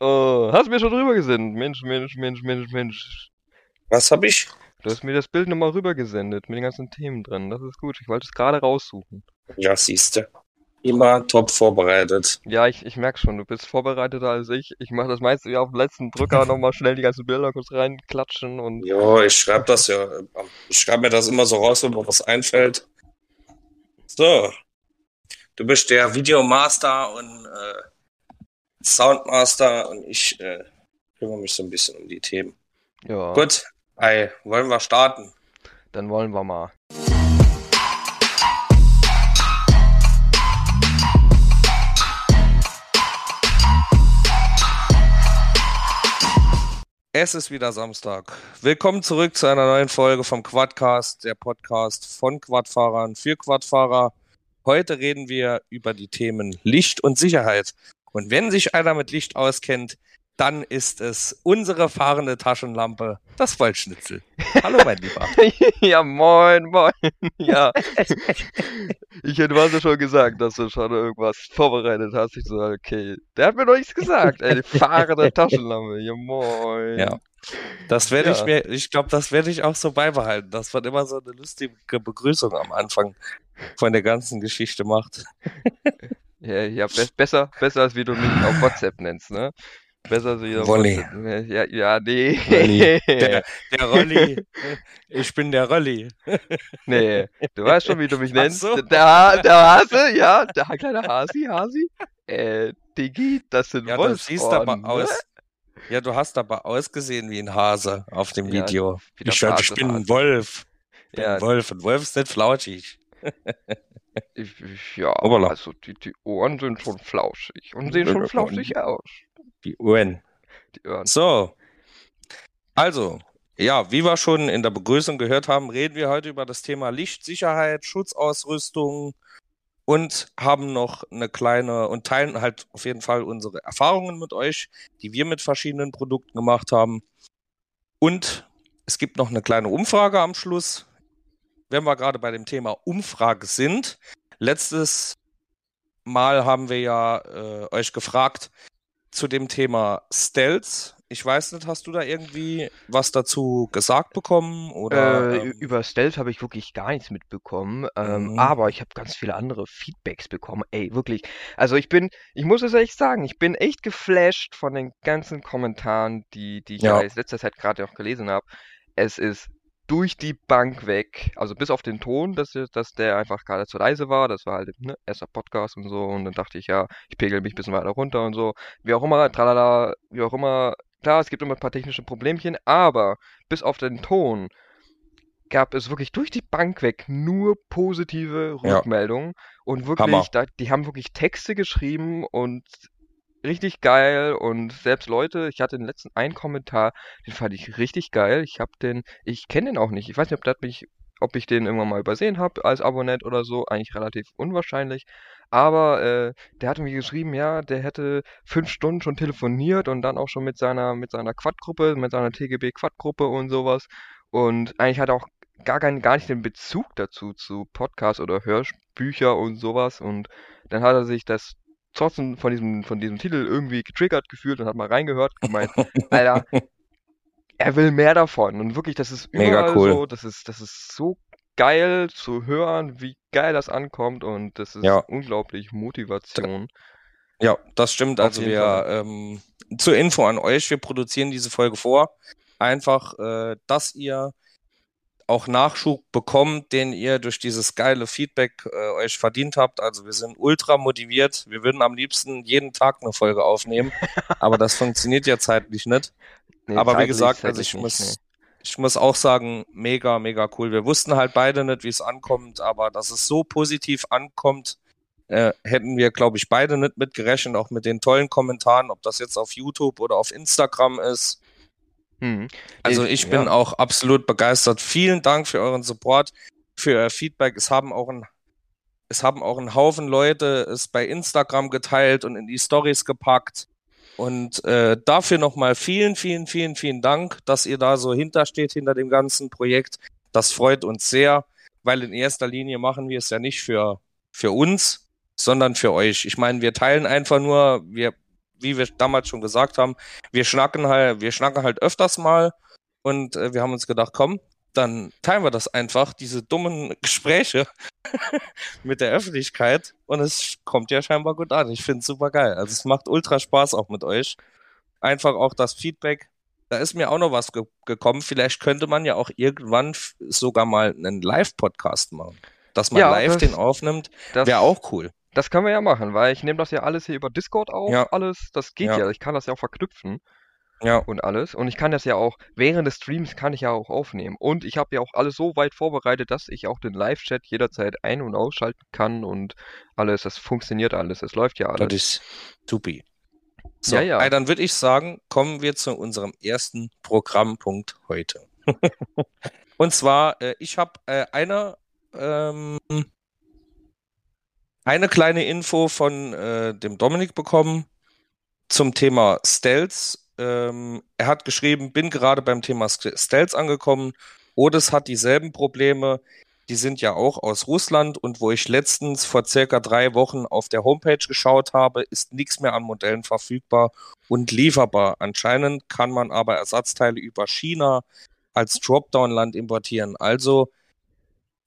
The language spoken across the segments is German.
Oh, hast du mir schon rübergesendet? Mensch, Mensch, Mensch, Mensch, Mensch. Was hab ich? Du hast mir das Bild nochmal rübergesendet mit den ganzen Themen drin. Das ist gut. Ich wollte es gerade raussuchen. Ja, siehste. Immer top vorbereitet. Ja, ich, ich merke schon, du bist vorbereiteter als ich. Ich mache das meiste ja auf den letzten Drücker nochmal schnell die ganzen Bilder kurz reinklatschen und. Ja, ich schreibe das ja. Ich schreibe mir das immer so raus, wenn mir was einfällt. So. Du bist der Videomaster und äh, Soundmaster und ich äh, kümmere mich so ein bisschen um die Themen. Ja. Gut, Ei, wollen wir starten? Dann wollen wir mal. Es ist wieder Samstag. Willkommen zurück zu einer neuen Folge vom Quadcast, der Podcast von Quadfahrern für Quadfahrer. Heute reden wir über die Themen Licht und Sicherheit. Und wenn sich einer mit Licht auskennt, dann ist es unsere fahrende Taschenlampe, das Wollschnitzel. Hallo, mein Lieber. ja, moin, moin. Ja. Ich hätte was schon gesagt, dass du schon irgendwas vorbereitet hast. Ich so, okay, der hat mir noch nichts gesagt. Ey, die fahrende Taschenlampe. Ja, moin. Ja. Das werde Ja. ich mir, ich glaube, das werde ich auch so beibehalten, dass man immer so eine lustige Begrüßung am Anfang von der ganzen Geschichte macht. Ja, ja be besser, besser als wie du mich auf WhatsApp nennst, ne? Besser als wie du auf Wolli. WhatsApp- Ja, ja, nee. Rolli. Der, der Rolli. Ich bin der Rolli. Nee, du weißt schon, wie du mich nennst. so. Der, der Hase, ja, der kleine Hasi, Hasi. Äh, Digi, das sind Ja, du siehst aber ne? aus. Ja, du hast aber ausgesehen wie ein Hase auf dem Ja, Video. Ich, hab, ich Hase, bin ein Hase. Wolf. Ich bin Ja, ein Wolf. Ein Wolf ist nicht flauschig. ja, Hoppala. also die, die Ohren sind schon flauschig und sehen schon flauschig aus. Die Uhren. Die Ohren. So. Also, ja, wie wir schon in der Begrüßung gehört haben, reden wir heute über das Thema Lichtsicherheit, Schutzausrüstung und haben noch eine kleine und teilen halt auf jeden Fall unsere Erfahrungen mit euch, die wir mit verschiedenen Produkten gemacht haben. Und es gibt noch eine kleine Umfrage am Schluss. Wenn wir gerade bei dem Thema Umfrage sind, letztes Mal haben wir ja äh, euch gefragt zu dem Thema Stealth. Ich weiß nicht, hast du da irgendwie was dazu gesagt bekommen? Oder, Äh, ähm, über Stealth habe ich wirklich gar nichts mitbekommen, ähm, Mhm. aber ich habe ganz viele andere Feedbacks bekommen. Ey, wirklich. Also ich bin, ich muss es echt sagen, ich bin echt geflasht von den ganzen Kommentaren, die, die ich ja in letzter Zeit gerade auch gelesen habe. Es ist durch die Bank weg, also bis auf den Ton, dass, der- dass der einfach gerade zu leise war. Das war halt ne, erster Podcast und so. Und dann dachte ich, ja, ich pegel mich ein bisschen weiter runter und so. Wie auch immer, tralala, wie auch immer. Klar, es gibt immer ein paar technische Problemchen, aber bis auf den Ton gab es wirklich durch die Bank weg nur positive Ja. Rückmeldungen und wirklich, da, die haben wirklich Texte geschrieben und richtig geil und selbst Leute, ich hatte den letzten einen Kommentar, den fand ich richtig geil. Ich habe den, ich kenne den auch nicht. Ich weiß nicht, ob hat mich, ob ich den irgendwann mal übersehen habe als Abonnent oder so. Eigentlich relativ unwahrscheinlich. Aber äh, der hatte mir geschrieben, ja, der hätte fünf Stunden schon telefoniert und dann auch schon mit seiner, mit seiner Quad-Gruppe, mit seiner TGB-Quad-Gruppe und sowas. Und eigentlich hat er auch gar, keinen, gar nicht den Bezug dazu, zu Podcasts oder Hörbücher und sowas. Und dann hat er sich das trotzdem von diesem, von diesem Titel irgendwie getriggert gefühlt und hat mal reingehört und gemeint, Alter, er will mehr davon. Und wirklich, das ist Mega überall cool. so, das ist, das ist so geil zu hören, wie geil das ankommt und das ist Ja. unglaublich Motivation. Ja, das stimmt. Auf Also wir ähm, zur Info an euch, wir produzieren diese Folge vor. Einfach, äh, dass ihr auch Nachschub bekommt, den ihr durch dieses geile Feedback äh, euch verdient habt. Also wir sind ultra motiviert. Wir würden am liebsten jeden Tag eine Folge aufnehmen, aber das funktioniert ja zeitlich nicht. Nee, Aber wie zeitlich- gesagt, also ich nicht, muss, nee. ich muss auch sagen, mega, mega cool. Wir wussten halt beide nicht, wie es ankommt, aber dass es so positiv ankommt, äh, hätten wir, glaube ich, beide nicht mitgerechnet, auch mit den tollen Kommentaren, ob das jetzt auf YouTube oder auf Instagram ist. Hm. Also Nee, ich bin ja. auch absolut begeistert. Vielen Dank für euren Support, für euer Feedback. Es haben auch ein, es haben auch ein Haufen Leute es bei Instagram geteilt und in die Stories gepackt. Und äh, dafür nochmal vielen, vielen, vielen, vielen Dank, dass ihr da so hintersteht hinter dem ganzen Projekt. Das freut uns sehr, weil in erster Linie machen wir es ja nicht für, für uns, sondern für euch. Ich meine, wir teilen einfach nur, wir wie wir damals schon gesagt haben, wir schnacken halt, wir schnacken halt öfters mal und äh, wir haben uns gedacht, komm, dann teilen wir das einfach, diese dummen Gespräche mit der Öffentlichkeit und es kommt ja scheinbar gut an. Ich finde es super geil. Also es macht ultra Spaß auch mit euch. Einfach auch das Feedback. Da ist mir auch noch was ge gekommen. Vielleicht könnte man ja auch irgendwann sogar mal einen Live-Podcast machen. Dass man Ja, live das- den aufnimmt, wäre auch cool. Das können wir ja machen, weil ich nehme das ja alles hier über Discord auf, Ja. alles, das geht Ja. ja. Ich kann das ja auch verknüpfen Ja. und alles. Und ich kann das ja auch, während des Streams kann ich ja auch aufnehmen. Und ich habe ja auch alles so weit vorbereitet, dass ich auch den Live-Chat jederzeit ein- und ausschalten kann und alles, das funktioniert alles, es läuft ja Das alles. ist supi. So, Ja, ja. ey, dann würde ich sagen, kommen wir zu unserem ersten Programmpunkt heute. Und zwar, äh, ich habe äh, eine, ähm, eine kleine Info von äh, dem Dominik bekommen zum Thema Stealth. Ähm, er hat geschrieben, bin gerade beim Thema St- Stealth angekommen. Odes hat dieselben Probleme. Die sind ja auch aus Russland und wo ich letztens vor circa drei Wochen auf der Homepage geschaut habe, ist nichts mehr an Modellen verfügbar und lieferbar. Anscheinend kann man aber Ersatzteile über China als Dropdown-Land importieren. Also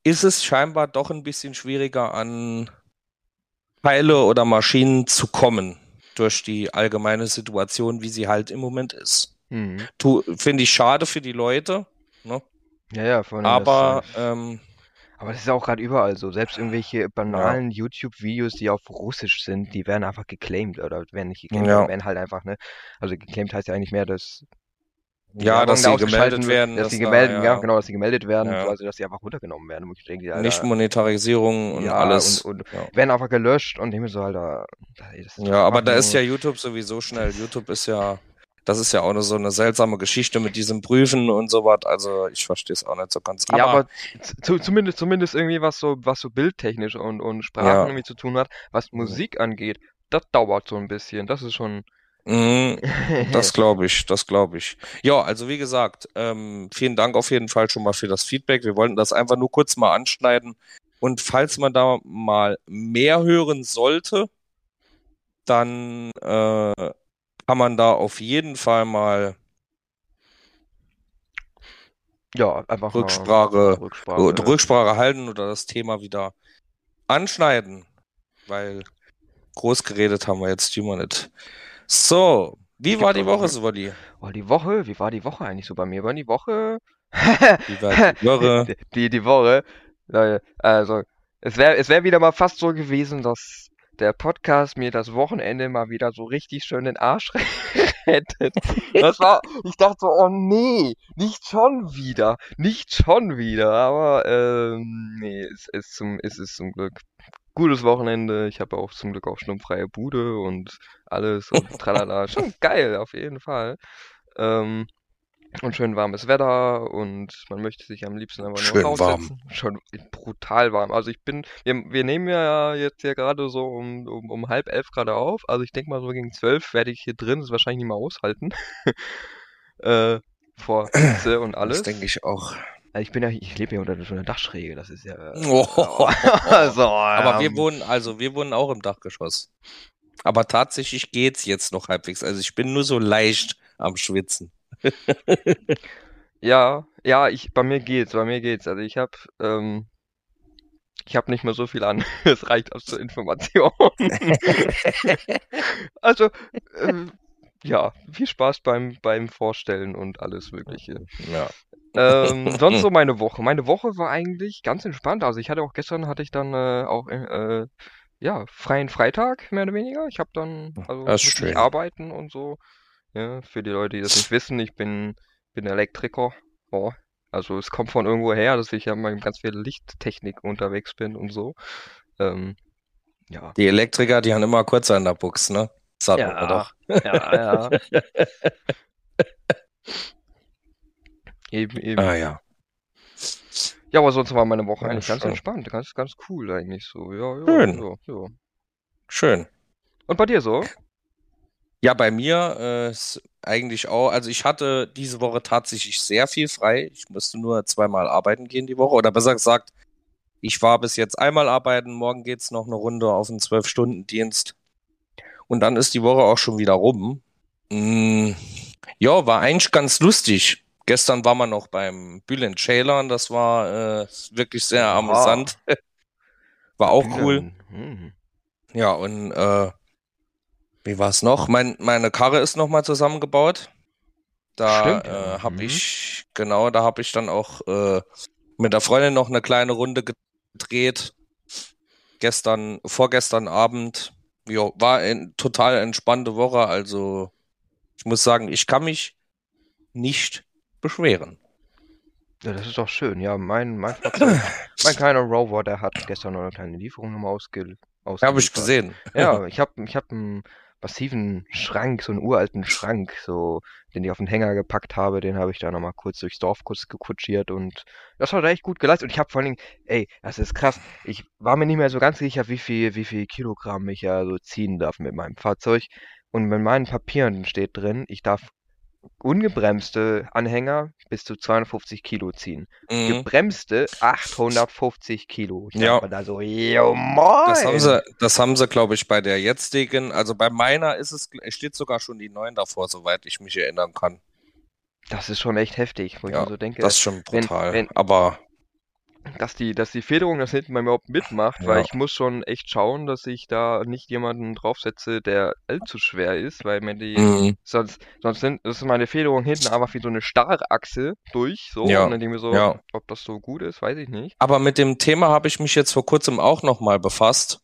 ist es scheinbar doch ein bisschen schwieriger an Teile oder Maschinen zu kommen durch die allgemeine Situation, wie sie halt im Moment ist. Mhm. Finde ich schade für die Leute, ne? Ja, ja, allem aber das, äh, ähm, aber das ist ja auch gerade überall so. Selbst irgendwelche banalen YouTube-Videos, die auf Russisch sind, die werden einfach geclaimed oder werden nicht geclaimed, Ja. werden halt einfach, ne? Also geclaimed heißt ja eigentlich mehr, dass ja, dass da sie gemeldet werden, dass sie da, gemeldet, ja, ja, genau, dass sie gemeldet werden, Ja. also dass sie einfach runtergenommen werden. Ich denke, Alter, nicht Monetarisierung und ja, alles. und, und ja. werden einfach gelöscht und mir so, Alter, Ja, aber da ist nur- ja YouTube sowieso schnell. YouTube ist ja, das ist ja auch eine, so eine seltsame Geschichte mit diesem Prüfen und so was. Also ich verstehe es auch nicht so ganz. Ja, aber zu, zumindest, zumindest irgendwie was so, was so bildtechnisch und, und Sprachen irgendwie zu tun hat, was Musik angeht, das dauert so ein bisschen. Das ist schon. Mhm, das glaube ich, das glaube ich. Ja, also wie gesagt, ähm, vielen Dank auf jeden Fall schon mal für das Feedback. Wir wollten das einfach nur kurz mal anschneiden. Und falls man da mal mehr hören sollte, dann äh, kann man da auf jeden Fall mal ja, einfach Rücksprache, Rücksprache. Rücksprache halten oder das Thema wieder anschneiden, weil groß geredet haben wir jetzt immer nicht. So, wie Es war die Woche, Sivali? Oh, die Woche, wie war die Woche eigentlich so bei mir? War die Woche? Wie war die Woche? Die, die, die Woche. Leute, also, es wäre es wär wieder mal fast so gewesen, dass der Podcast mir das Wochenende mal wieder so richtig schön den Arsch rettet. Das war, ich dachte so, oh nee, nicht schon wieder, nicht schon wieder, aber ähm, nee, es ist zum, es ist zum Glück gutes Wochenende. Ich habe auch zum Glück auch sturmfreie Bude und alles und tralala. Schon geil, auf jeden Fall. Ähm, und schön warmes Wetter und man möchte sich am liebsten einfach nur Schön warm. raussetzen. Schon brutal warm. Also ich bin, wir, wir nehmen ja jetzt ja gerade so um, um, um halb elf gerade auf. Also ich denke mal so gegen zwölf werde ich hier drin das wahrscheinlich nicht mehr aushalten. äh, vor Hitze und alles. Das denke ich auch. Also ich bin ja, ich lebe ja unter so einer Dachschräge, das ist ja. Oh. also, Aber wir ähm, wohnen, also wir wohnen auch im Dachgeschoss. Aber tatsächlich geht's jetzt noch halbwegs. Also ich bin nur so leicht am Schwitzen. Ja, ja, ich, bei mir geht's, bei mir geht's. Also ich habe, ähm, ich habe nicht mehr so viel an. Es reicht aus zur Information. Also, ähm, ja, viel Spaß beim, beim Vorstellen und alles Mögliche. Ja. Ähm, sonst so meine Woche. Meine Woche war eigentlich ganz entspannt. Also ich hatte auch gestern hatte ich dann äh, auch äh, ja freien Freitag mehr oder weniger. Ich habe dann also ist wirklich schön. arbeiten und so. Ja, für die Leute, die das nicht wissen, ich bin bin Elektriker. Oh, also es kommt von irgendwo her, dass ich ja mal ganz viel Lichttechnik unterwegs bin und so. Ähm, ja. Die Elektriker, die haben immer kurz an der Buchs, ne? Sagt Ja. man doch. Ja, ja. Eben, eben. Ah ja. Ja, aber sonst war meine Woche Ja, eigentlich ganz schön. entspannt, ganz, ganz cool eigentlich so. Ja, ja, Schön. ja, ja. Schön. Und bei dir so? Ja, bei mir äh, ist eigentlich auch, also ich hatte diese Woche tatsächlich sehr viel frei. Ich musste nur zweimal arbeiten gehen die Woche. Oder besser gesagt, ich war bis jetzt einmal arbeiten. Morgen geht's noch eine Runde auf einen Zwölf-Stunden-Dienst. Und dann ist die Woche auch schon wieder rum. Mm, ja, war eigentlich ganz lustig. Gestern war man noch beim Bülent Ceylan, das war äh, wirklich sehr amüsant. war auch cool. Hm. Ja, und äh, wie war's noch? Mein, meine Karre ist nochmal zusammengebaut. Da äh, ja. habe Mhm. ich, genau, da habe ich dann auch äh, mit der Freundin noch eine kleine Runde gedreht. Gestern, vorgestern Abend. Ja, war eine total entspannte Woche. Also ich muss sagen, ich kann mich nicht beschweren. Ja, das ist doch schön. Ja, mein, mein, Fahrzeug, mein kleiner Rover, der hat gestern noch eine kleine Lieferung nochmal ausge, Habe ich ausgeliefert. gesehen. Ja, ich habe ich hab einen massiven Schrank, so einen uralten Schrank, so, den ich auf den Hänger gepackt habe, den habe ich da nochmal kurz durchs Dorf kurz gekutschiert und das hat echt gut geleistet. Und ich habe vor allen Dingen, ey, das ist krass, ich war mir nicht mehr so ganz sicher, wie viel, wie viel Kilogramm ich ja so ziehen darf mit meinem Fahrzeug. Und mit meinen Papieren steht drin, ich darf ungebremste Anhänger bis zu 250 Kilo ziehen. Mhm. Gebremste 850 Kilo. Ich Ja. da so, yo, moin! Das haben sie, das haben sie, glaube ich, bei der jetzigen, also bei meiner ist es, steht sogar schon die 9 davor, soweit ich mich erinnern kann. Das ist schon echt heftig, wo ich Ja, mir so denke, Das ist schon wenn- brutal. wenn- Aber dass die, dass die Federung das hinten bei mir überhaupt mitmacht, Ja. weil ich muss schon echt schauen, dass ich da nicht jemanden draufsetze, der allzu schwer ist, weil mir die, mhm. sonst, sonst sind, das ist meine Federung hinten einfach wie so eine Starrachse durch, so, Ja, und dann denke ich mir so, ja. ob das so gut ist, weiß ich nicht. Aber mit dem Thema habe ich mich jetzt vor kurzem auch nochmal befasst.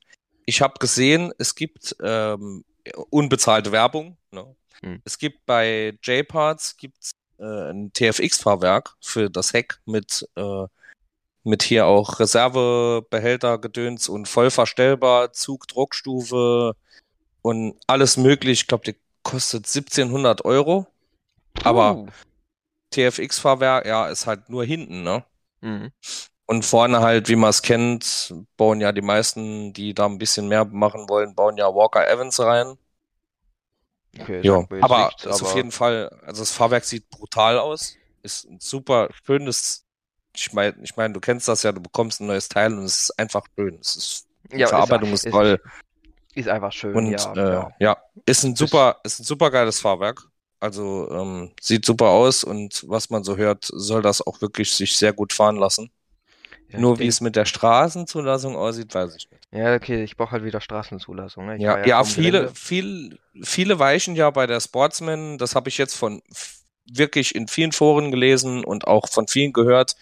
Ich habe gesehen, es gibt ähm, unbezahlte Werbung. Ne? Hm. Es gibt bei J-Parts gibt's, äh, ein TFX-Fahrwerk für das Heck mit, äh, mit hier auch Reservebehälter, Gedöns und voll verstellbar, Zug, Druckstufe und alles möglich. Ich glaube, die kostet 1700 Euro. Aber Puh. TFX-Fahrwerk, ja, ist halt nur hinten, ne? Mhm. Und vorne halt, wie man es kennt, bauen ja die meisten, die da ein bisschen mehr machen wollen, bauen ja Walker Evans rein. Okay, Ja, aber nichts, ist auf aber- jeden Fall, also das Fahrwerk sieht brutal aus. Ist ein super schönes, ich meine, ich mein, du kennst das ja, du bekommst ein neues Teil und es ist einfach schön. Es ist, die Ja, Verarbeitung ist, ist- toll. Ist einfach schön, Und ja, äh, ja. ja, ist ein super, ist ein super geiles Fahrwerk. Also ähm, sieht super aus und was man so hört, soll das auch wirklich sich sehr gut fahren lassen. Ja, Nur wie es mit der Straßenzulassung aussieht, weiß ich nicht. Ja, okay, ich brauche halt wieder Straßenzulassung. Ne? Ja, ja, kaum viele, viel, viele weichen ja bei der Sportsman, das habe ich jetzt von wirklich in vielen Foren gelesen und auch von vielen gehört.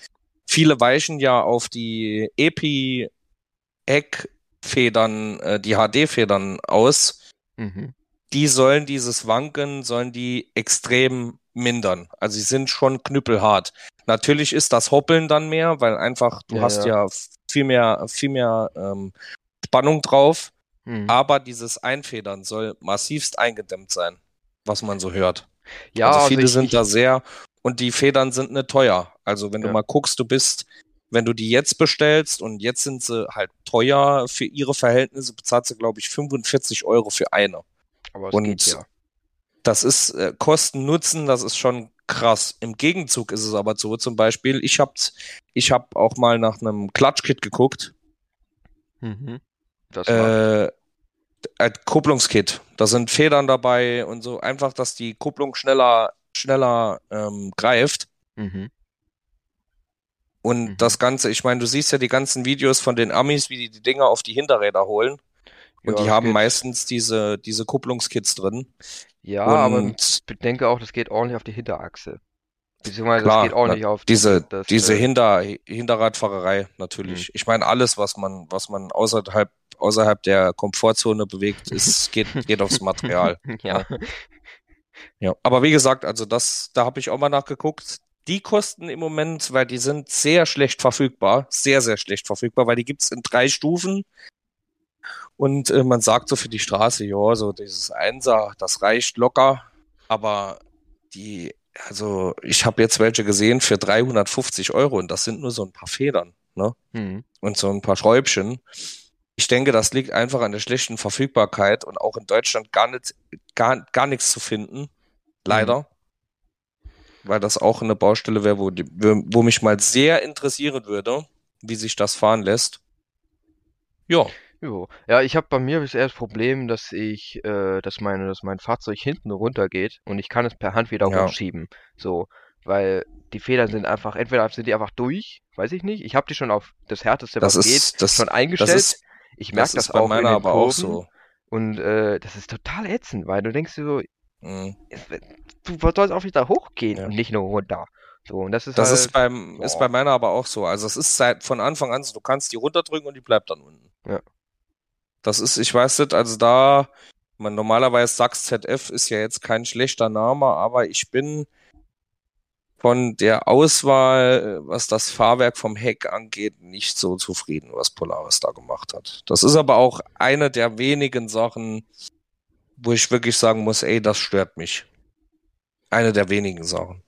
Viele weichen ja auf die Epi-Heckfedern, äh, die HD-Federn aus. Mhm. Die sollen dieses Wanken, sollen die extrem mindern. Also sie sind schon knüppelhart. Natürlich ist das Hoppeln dann mehr, weil einfach du Ja, hast ja. ja viel mehr, viel mehr ähm, Spannung drauf. Mhm. Aber dieses Einfedern soll massivst eingedämmt sein, was man so hört. Ja, also also viele ich, sind ich, da sehr und die Federn sind nicht teuer. Also wenn du Ja. mal guckst, du bist, wenn du die jetzt bestellst und jetzt sind sie halt teuer für ihre Verhältnisse, bezahlst du glaube ich 45 Euro für eine. aber es und geht ja. Das ist äh, Kosten Nutzen, das ist schon krass. Im Gegenzug ist es aber so, zum Beispiel, ich hab, ich hab auch mal nach einem Klatschkit geguckt. Mhm. Das war, Äh, ein Kupplungskit. Da sind Federn dabei und so. Einfach, dass die Kupplung schneller, schneller ähm, greift. mhm. Und Mhm. das Ganze, ich meine, du siehst ja die ganzen Videos von den Amis, wie die die Dinger auf die Hinterräder holen. Und Ja, die haben geht. meistens diese, diese Kupplungskits drin. Ja, aber und ich bedenke auch, das geht ordentlich auf die Hinterachse. Beziehungsweise Klar, das geht ordentlich auf diese, das, diese äh, Hinter, Hinterradfahrerei natürlich. Ich meine, alles, was man, was man außerhalb, außerhalb der Komfortzone bewegt, ist, geht, geht aufs Material. ja. Ja, aber wie gesagt, also das, da habe ich auch mal nachgeguckt. Die kosten im Moment, weil die sind sehr schlecht verfügbar, sehr, sehr schlecht verfügbar, weil die gibt's in drei Stufen. Und äh, man sagt so für die Straße, ja, so dieses Einser, das reicht locker. Aber die, also ich habe jetzt welche gesehen für 350 Euro und das sind nur so ein paar Federn, ne? Mhm. und so ein paar Schräubchen. Ich denke, das liegt einfach an der schlechten Verfügbarkeit und auch in Deutschland gar nicht, gar, gar nichts zu finden. Leider. Weil das auch eine Baustelle wäre, wo, wo mich mal sehr interessieren würde, wie sich das fahren lässt. Ja, Jo. Ja, ich habe bei mir bisher das Problem, dass ich, äh, dass meine, dass mein Fahrzeug hinten runtergeht und ich kann es per Hand wieder Ja. hochschieben. So, weil die Federn sind einfach, entweder sind die einfach durch, weiß ich nicht. Ich habe die schon auf das Härteste, Das was geht, ist, das, schon das eingestellt. ist, Ich merke das das bei auch in meiner aber auch Kurven so. und äh, das ist total ätzend, weil du denkst so, Mhm. du sollst auch wieder hochgehen Ja. und nicht nur runter. So, und das ist Das halt, ist beim, ist bei meiner aber auch so. Also es ist seit von Anfang an so, du kannst die runterdrücken und die bleibt dann unten. Ja. Das ist, ich weiß nicht, also da, man normalerweise Sachs ZF ist ja jetzt kein schlechter Name, aber ich bin von der Auswahl, äh, was das Fahrwerk vom Heck angeht, nicht so zufrieden, was Polaris da gemacht hat. Das ist aber auch eine der wenigen Sachen, wo ich wirklich sagen muss, ey, das stört mich. Eine der wenigen Sachen.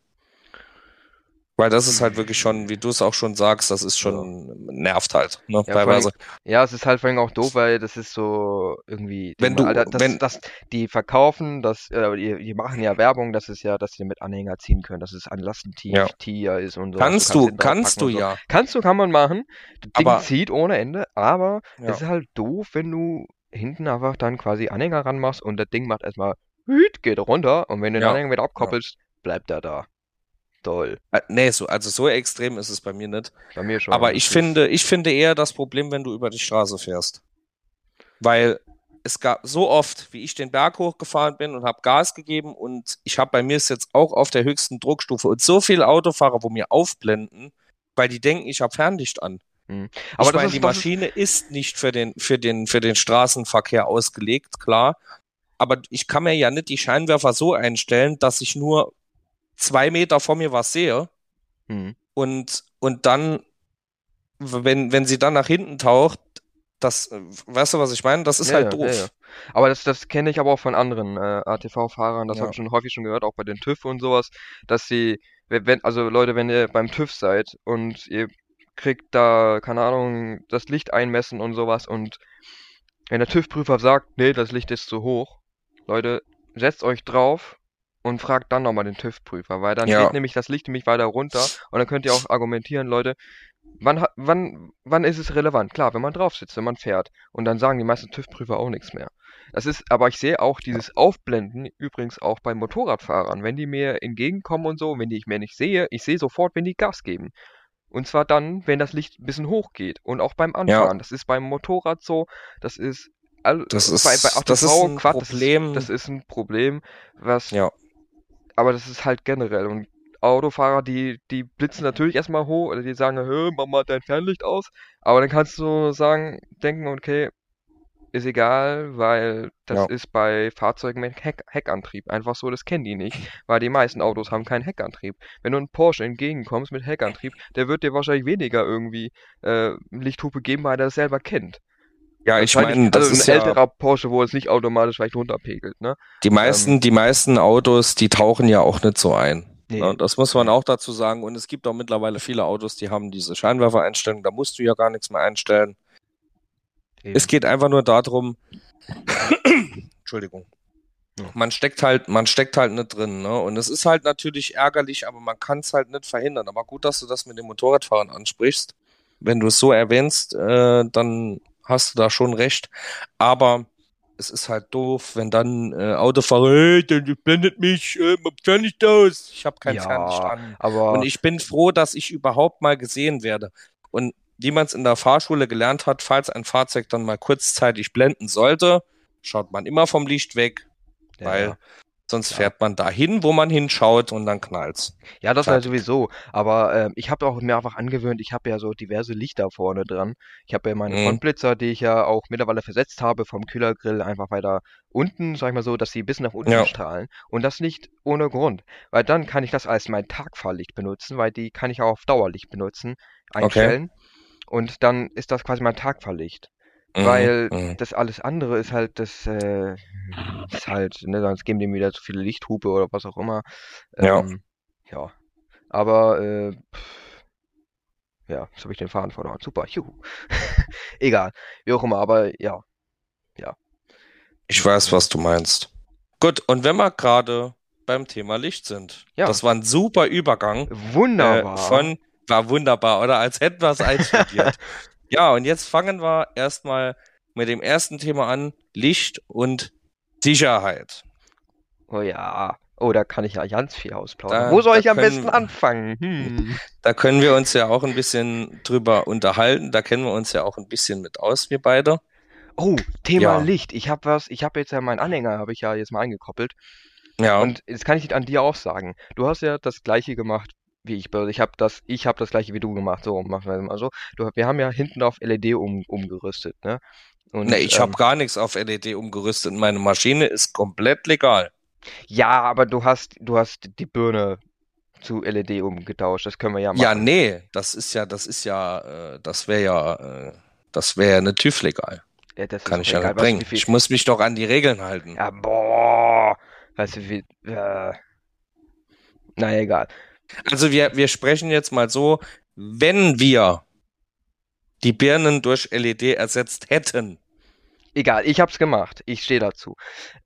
Weil das ist halt wirklich schon, wie du es auch schon sagst, das ist schon, nervt halt, ne, Ja, vor allem- teilweise. Ja, es ist halt vor allem auch doof, weil das ist so irgendwie, Wenn du- Alter, das, wenn- das, die verkaufen, das, äh, die, die machen ja Werbung, das ist ja, dass sie mit Anhänger ziehen können, dass es ein Lastentier Ja. Tier ist und so. Kannst du, kannst du ja. Kannst du, kann man machen. Das Ding Aber- zieht ohne Ende, aber Ja. es ist halt doof, wenn du hinten einfach dann quasi Anhänger ranmachst und das Ding macht erstmal, hüt, geht runter und wenn du den Ja. Anhänger wieder abkoppelst, bleibt er da. Toll. Äh, Nee, so, also so extrem ist es bei mir nicht. Bei mir schon. Aber ich finde, ich finde eher das Problem, wenn du über die Straße fährst. Weil es gab so oft, wie ich den Berg hochgefahren bin und habe Gas gegeben und ich habe bei mir ist jetzt auch auf der höchsten Druckstufe und so viele Autofahrer, wo mir aufblenden, weil die denken, ich habe Fernlicht an. Aber ich meine, ist- die das ist- Maschine ist, nicht für den, für den, für den Straßenverkehr ausgelegt, klar. Aber ich kann mir ja nicht die Scheinwerfer so einstellen, dass ich nur zwei Meter vor mir was sehe Hm. und, und dann, wenn, wenn sie dann nach hinten taucht, das, weißt du, was ich meine? Das ist Ja, halt doof. ja, ja. Aber das, das kenne ich aber auch von anderen äh, ATV-Fahrern, das habe ich schon häufig schon gehört, auch bei den TÜV und sowas, dass sie, wenn, wenn- also Leute, wenn ihr beim TÜV seid und ihr kriegt da, keine Ahnung, das Licht einmessen und sowas und wenn der TÜV-Prüfer sagt, nee, das Licht ist zu hoch, Leute, setzt euch drauf und fragt dann nochmal den TÜV-Prüfer, weil dann Ja. geht nämlich das Licht nämlich weiter runter und dann könnt ihr auch argumentieren, Leute, wann, wann, wann ist es relevant? Klar, wenn man drauf sitzt, wenn man fährt. Und dann sagen die meisten TÜV-Prüfer auch nichts mehr. Das ist, aber ich sehe auch dieses Aufblenden übrigens auch bei Motorradfahrern. Wenn die mir entgegenkommen und so, wenn die ich mir nicht sehe, ich sehe sofort, wenn die Gas geben. Und zwar dann, wenn das Licht ein bisschen hoch geht. Und auch beim Anfahren. Das ist beim Motorrad so, das ist all, Das ist- bei, bei das ist ATV, ein Quad, Problem. Das ist, das ist ein Problem, was Ja. Aber das ist halt generell. Und Autofahrer, die, die blitzen natürlich erstmal hoch oder die sagen, hör, mach mal dein Fernlicht aus. Aber dann kannst du sagen, denken, okay, ist egal, weil das Ja. ist bei Fahrzeugen mit Heck, Heckantrieb einfach so, das kennen die nicht, weil die meisten Autos haben keinen Heckantrieb. Wenn du einem Porsche entgegenkommst mit Heckantrieb, der wird dir wahrscheinlich weniger irgendwie äh, Lichthupe geben, weil er das selber kennt. Ja, ich meine, das also ein ist ja, älterer Porsche, wo es nicht automatisch vielleicht runterpegelt, ne? die meisten, die meisten Autos, die tauchen ja auch nicht so ein. Nee. Ne? Das muss man auch dazu sagen. Und es gibt auch mittlerweile viele Autos, die haben diese Scheinwerfereinstellung, da musst du ja gar nichts mehr einstellen. Es geht einfach nur darum, Entschuldigung. Ja. Man steckt halt, man steckt halt nicht drin, ne? Und es ist halt natürlich ärgerlich, aber man kann es halt nicht verhindern. Aber gut, dass du das mit den Motorradfahrern ansprichst. Wenn du es so erwähnst, äh, dann hast du da schon recht. Aber es ist halt doof, wenn dann äh, Autofahrer, hey, der blendet mich, äh, mach Fernlicht aus. Ich habe kein Ja, Fernlicht an. aber Und ich bin froh, dass ich überhaupt mal gesehen werde. Und wie man es in der Fahrschule gelernt hat, falls ein Fahrzeug dann mal kurzzeitig blenden sollte, schaut man immer vom Licht weg, Ja, weil. Sonst Ja. fährt man dahin, wo man hinschaut und dann knallt's. Ja, das Fertig. sowieso. Aber ähm, ich habe auch mir einfach angewöhnt, ich habe ja so diverse Lichter vorne dran. Ich habe ja meine Mhm. Frontblitzer, die ich ja auch mittlerweile versetzt habe vom Kühlergrill einfach weiter unten, sag ich mal so, dass sie ein bisschen nach unten Ja. strahlen. Und das nicht ohne Grund. Weil dann kann ich das als mein Tagfahrlicht benutzen, weil die kann ich auch auf Dauerlicht benutzen, einstellen. Und dann ist das quasi mein Tagfahrlicht. Mhm, Weil mhm. das alles andere ist halt, das äh, ist halt, ne, sonst geben die mir wieder zu viele Lichthupe oder was auch immer. Ja. Ähm, ja. Aber, äh, ja, jetzt habe ich den Faden verloren. Super, juhu. Egal, wie auch immer, aber ja. Ich weiß, was du meinst. Gut, und wenn wir gerade beim Thema Licht sind, Ja. das war ein super Übergang. Wunderbar. Äh, von, war wunderbar, oder? Als hätten wir es einstudiert. ja, und jetzt fangen wir erstmal mit dem ersten Thema an, Licht und Sicherheit. Oh ja. Oh, da kann ich ja ganz viel ausplaudern. Da- Wo soll ich am können besten anfangen? Hm. Da können wir uns ja auch ein bisschen drüber unterhalten. Da kennen wir uns ja auch ein bisschen mit aus, wir beide. Oh, Thema Ja. Licht. Ich habe was, ich habe jetzt ja meinen Anhänger, habe ich ja jetzt mal eingekoppelt. Ja, Und jetzt kann ich an dir auch sagen. Du hast ja das gleiche gemacht wie ich. Also Ich habe das, ich habe das gleiche wie du gemacht. So, machen wir mal so. Du, wir haben ja hinten auf LED um, umgerüstet, ne? Und, ne, ich ähm, habe gar nichts auf LED umgerüstet. Meine Maschine ist komplett legal. Ja, aber du hast, du hast die Birne zu LED umgetauscht. Das können wir ja machen. Ja, nee, das ist ja, das ist ja, äh, das wäre ja, äh, das wäre ja eine TÜV legal. Ja, das Kann ich ja nicht bringen. Ich muss mich doch an die Regeln halten. Ja, boah. Weißt du, wie. Äh, naja, egal. Also wir, wir sprechen jetzt mal so, wenn wir die Birnen durch LED ersetzt hätten. Egal, ich hab's gemacht. Ich stehe dazu.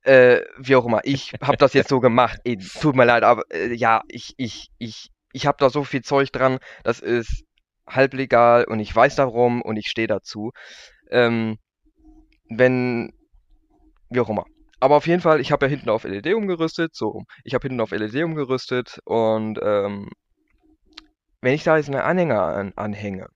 Äh, wie auch immer, ich hab das jetzt so gemacht. Ey, tut mir leid, aber äh, ja, ich, ich, ich, ich hab da so viel Zeug dran. Das ist halblegal und ich weiß darum und ich stehe dazu. Ähm, wenn, wie auch immer. Aber auf jeden Fall, ich habe ja hinten auf LED umgerüstet, so rum. Ich habe hinten auf LED umgerüstet und ähm, wenn ich da jetzt einen Anhänger an, anhänge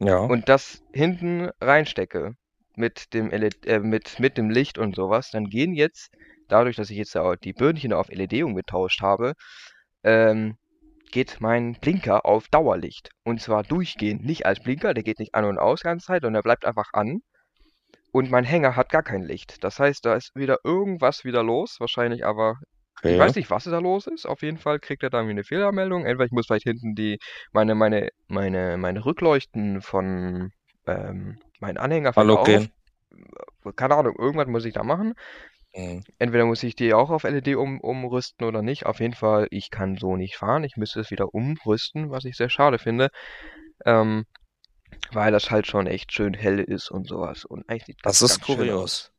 Ja. und das hinten reinstecke mit dem LED, äh, mit, mit dem Licht und sowas, dann gehen jetzt, dadurch, dass ich jetzt die Birnchen auf LED umgetauscht habe, ähm, geht mein Blinker auf Dauerlicht. Und zwar durchgehend, nicht als Blinker, der geht nicht an und aus die ganze Zeit, sondern der bleibt einfach an. Und mein Hänger hat gar kein Licht. Das heißt, da ist wieder irgendwas wieder los, wahrscheinlich aber ich Okay. weiß nicht, was da los ist. Auf jeden Fall kriegt er da irgendwie eine Fehlermeldung. Entweder ich muss vielleicht hinten die meine meine meine meine Rückleuchten von ähm, meinen Anhänger Halogen. auf, keine Ahnung, irgendwas muss ich da machen. Mhm. Entweder muss ich die auch auf LED um, umrüsten oder nicht. Auf jeden Fall, ich kann so nicht fahren. Ich müsste es wieder umrüsten, was ich sehr schade finde. Ähm, weil das halt schon echt schön hell ist und sowas. Und eigentlich sieht Das ganz ist kurios.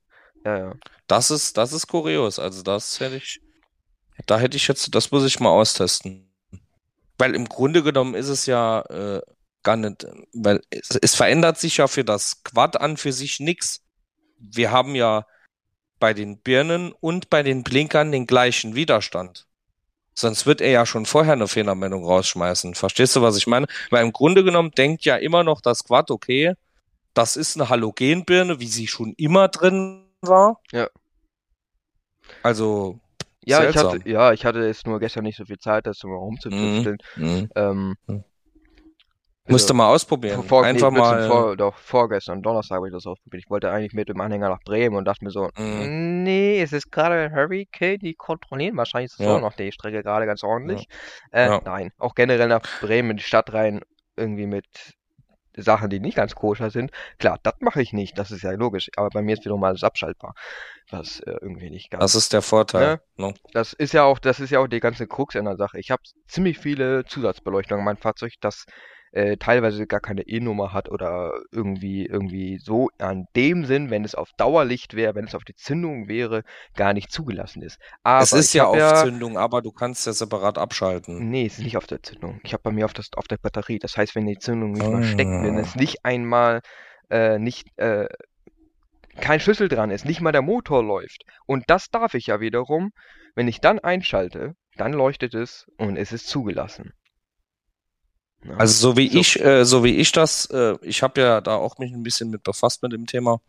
Ja, ja. Das ist, das ist kurios. Also das hätte ich, da hätte ich jetzt, das muss ich mal austesten. Weil im Grunde genommen ist es ja äh, gar nicht, weil es, es verändert sich ja für das Quad an für sich nichts. Wir haben ja bei den Birnen und bei den Blinkern den gleichen Widerstand. Sonst wird er ja schon vorher eine Fehlermeldung rausschmeißen. Verstehst du, was ich meine? Weil im Grunde genommen denkt ja immer noch das Quad, okay, das ist eine Halogenbirne, wie sie schon immer drin war. Ja. Also, Ja, ich Seltsam. hatte, ja, ich hatte jetzt nur gestern nicht so viel Zeit, das mal rumzutüfteln. mh, Ähm, Hm. Musst du also, mal ausprobieren. vor, nee, Einfach Blödsinn, mal. Vor, doch, vorgestern, Donnerstag habe ich das ausprobiert. Ich wollte eigentlich mit dem Anhänger nach Bremen und dachte mir so, Mhm. nee, es ist gerade ein Hurricane, die kontrollieren wahrscheinlich ist das Ja. auch noch die Strecke gerade ganz ordentlich. Äh, Ja. nein, auch generell nach Bremen in die Stadt rein, irgendwie mit Sachen, die nicht ganz koscher sind. Klar, das mache ich nicht, das ist ja logisch. Aber bei mir ist wiederum alles abschaltbar, was äh, irgendwie nicht ganz Das ist der Vorteil. Ne? das ist ja auch, das ist ja auch die ganze Krux in der Sache. Ich habe ziemlich viele Zusatzbeleuchtungen in meinem Fahrzeug, das äh, teilweise gar keine E-Nummer hat oder irgendwie, irgendwie so an dem Sinn, wenn es auf Dauerlicht wäre, wenn es auf die Zündung wäre, gar nicht zugelassen ist. Aber Es ist ja auf ja, Zündung, aber du kannst ja separat abschalten. Nee, es ist nicht auf der Zündung. Ich habe bei mir auf, das, auf der Batterie. Das heißt, wenn die Zündung nicht mal steckt, wenn Ah. es nicht einmal äh, nicht äh, kein Schlüssel dran ist, nicht mal der Motor läuft. Und das darf ich ja wiederum. Wenn ich dann einschalte, dann leuchtet es und es ist zugelassen. Also so wie So. ich, äh, so wie ich das, äh, ich habe ja da auch mich ein bisschen mit befasst mit dem Thema.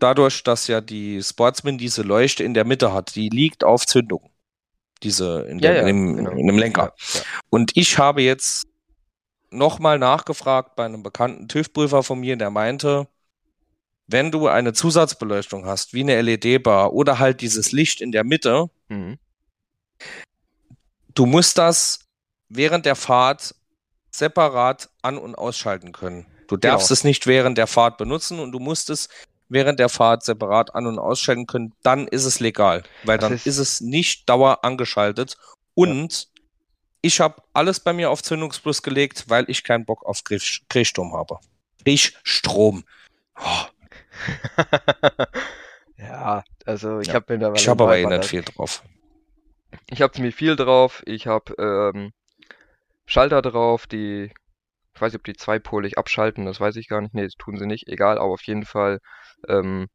Dadurch, dass ja die Sportsman diese Leuchte in der Mitte hat, die liegt auf Zündung. Diese in, Ja, dem, ja, in, dem, genau. in dem Lenker. Ja. Und ich habe jetzt nochmal nachgefragt bei einem bekannten TÜV-Prüfer von mir, der meinte, wenn du eine Zusatzbeleuchtung hast, wie eine LED-Bar oder halt dieses Licht in der Mitte, Mhm. du musst das während der Fahrt separat an- und ausschalten können. Du darfst Genau. es nicht während der Fahrt benutzen und du musst es während der Fahrt separat an- und ausschalten können. Dann ist es legal, weil Das dann ist- ist es nicht dauer angeschaltet. Und ich habe alles bei mir auf Zündungsplus gelegt, weil ich keinen Bock auf Kriechstrom habe. Kriechstrom. Oh, ja, also ich Ja. habe mittlerweile ich habe aber eh nicht viel drauf. Ich habe ziemlich viel drauf. Ich habe ähm, Schalter drauf, die Ich weiß nicht, ob die zweipolig abschalten, das weiß ich gar nicht. Nee, das tun sie nicht. Egal, aber auf jeden Fall, ähm,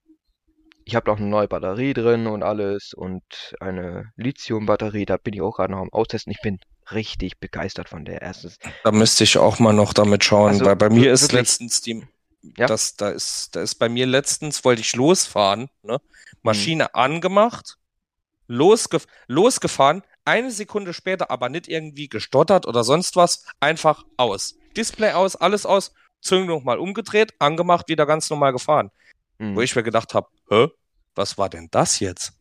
ich habe auch eine neue Batterie drin und alles und eine Lithium-Batterie, da bin ich auch gerade noch am Austesten. Ich bin richtig begeistert von der ersten. Da müsste ich auch mal noch damit schauen, Also, weil bei mir ist letztens die, Ja. das, da ist, da ist bei mir letztens, wollte ich losfahren, ne? Hm. Maschine angemacht, losgef losgefahren, eine Sekunde später aber nicht irgendwie gestottert oder sonst was, einfach aus. Display aus, alles aus, Zündung mal umgedreht, angemacht, wieder ganz normal gefahren. Mhm. Wo ich mir gedacht habe, hä, was war denn das jetzt?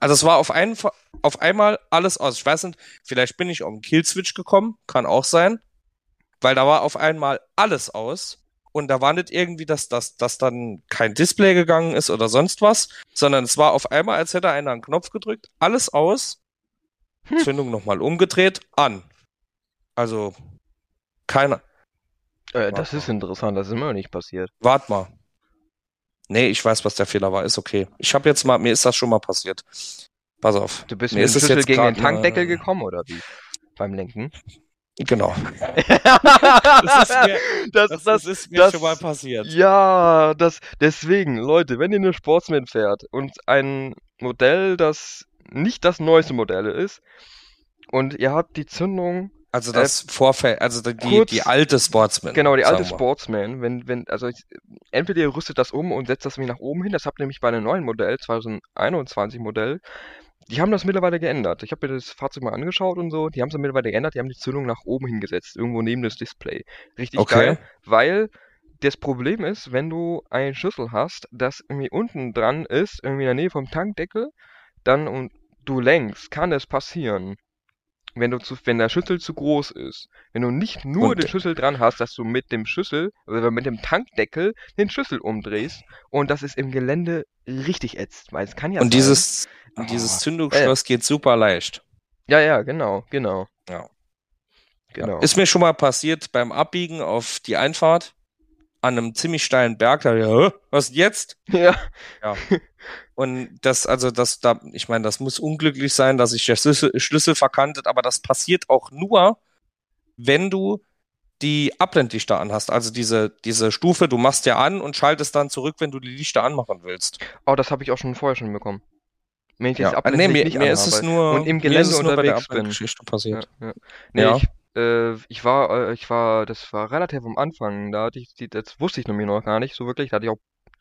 Also es war auf, einen, auf einmal alles aus. Ich weiß nicht, vielleicht bin ich auf den Killswitch gekommen, kann auch sein. Weil da war auf einmal alles aus und da war nicht irgendwie, dass, dass, dass dann kein Display gegangen ist oder sonst was, sondern es war auf einmal, als hätte einer einen Knopf gedrückt, alles aus, Hm. Zündung nochmal umgedreht, an. Also, keiner. Äh, das ist interessant, das ist immer noch nicht passiert. Wart mal. Nee, ich weiß, was der Fehler war. Ist okay. Ich habe jetzt mal, mir ist das schon mal passiert. Pass auf. Du bist Mir mit ist dem es Schlüssel gegen den Tankdeckel mal- gekommen, oder wie? Beim Lenken? Genau. das, ist mir- das, Das, das, ist mir das- schon mal passiert. Ja, das, deswegen, Leute, wenn ihr eine Sportsman fährt und ein Modell, das nicht das neueste Modell ist, und ihr habt die Zündung, Also das Vorfeld, also die, kurz- die alte Sportsman. genau, die alte. Sportsman, wenn, wenn, also ich, entweder ihr rüstet das um und setzt das irgendwie nach oben hin, das habt ihr nämlich bei einem neuen Modell, 2021 Modell, die haben das mittlerweile geändert. Ich habe mir das Fahrzeug mal angeschaut und so, die haben es mittlerweile geändert, die haben die Zündung nach oben hingesetzt, irgendwo neben das Display. Richtig Okay. geil, weil das Problem ist, wenn du einen Schlüssel hast, das irgendwie unten dran ist, irgendwie in der Nähe vom Tankdeckel, dann und du lenkst, kann es passieren, wenn du zu, wenn der Schlüssel zu groß ist, wenn du nicht nur Und- den Schlüssel dran hast, dass du mit dem Schlüssel oder mit dem Tankdeckel den Schlüssel umdrehst und das ist im Gelände richtig ätzt, weil es kann ja Und sein- dieses, Oh, dieses Zündungsschloss geht super leicht. ja, ja, genau, genau. Ja. Genau. Ist mir schon mal passiert beim Abbiegen auf die Einfahrt an einem ziemlich steilen Berg. Da, ich, "Hä, was jetzt? ja, Und das, also das, da, ich meine, das muss unglücklich sein, dass sich der Schlüssel, Schlüssel verkantet, aber das passiert auch nur, wenn du die Abblendlichter anhast. Also diese, diese Stufe, du machst ja an und schaltest dann zurück, wenn du die Lichter anmachen willst. oh, das habe ich auch schon vorher schon bekommen. Wenn ich Ja. Ah, nee, mir, nicht mir ist es nur, und im Gelände nur bei der unterwegs bin. Passiert. Ja, ja. Nee, Ja. ich, äh, ich war, äh, ich war, das war relativ am Anfang, da hatte ich, das wusste ich nämlich noch gar nicht so wirklich, da hatte ich auch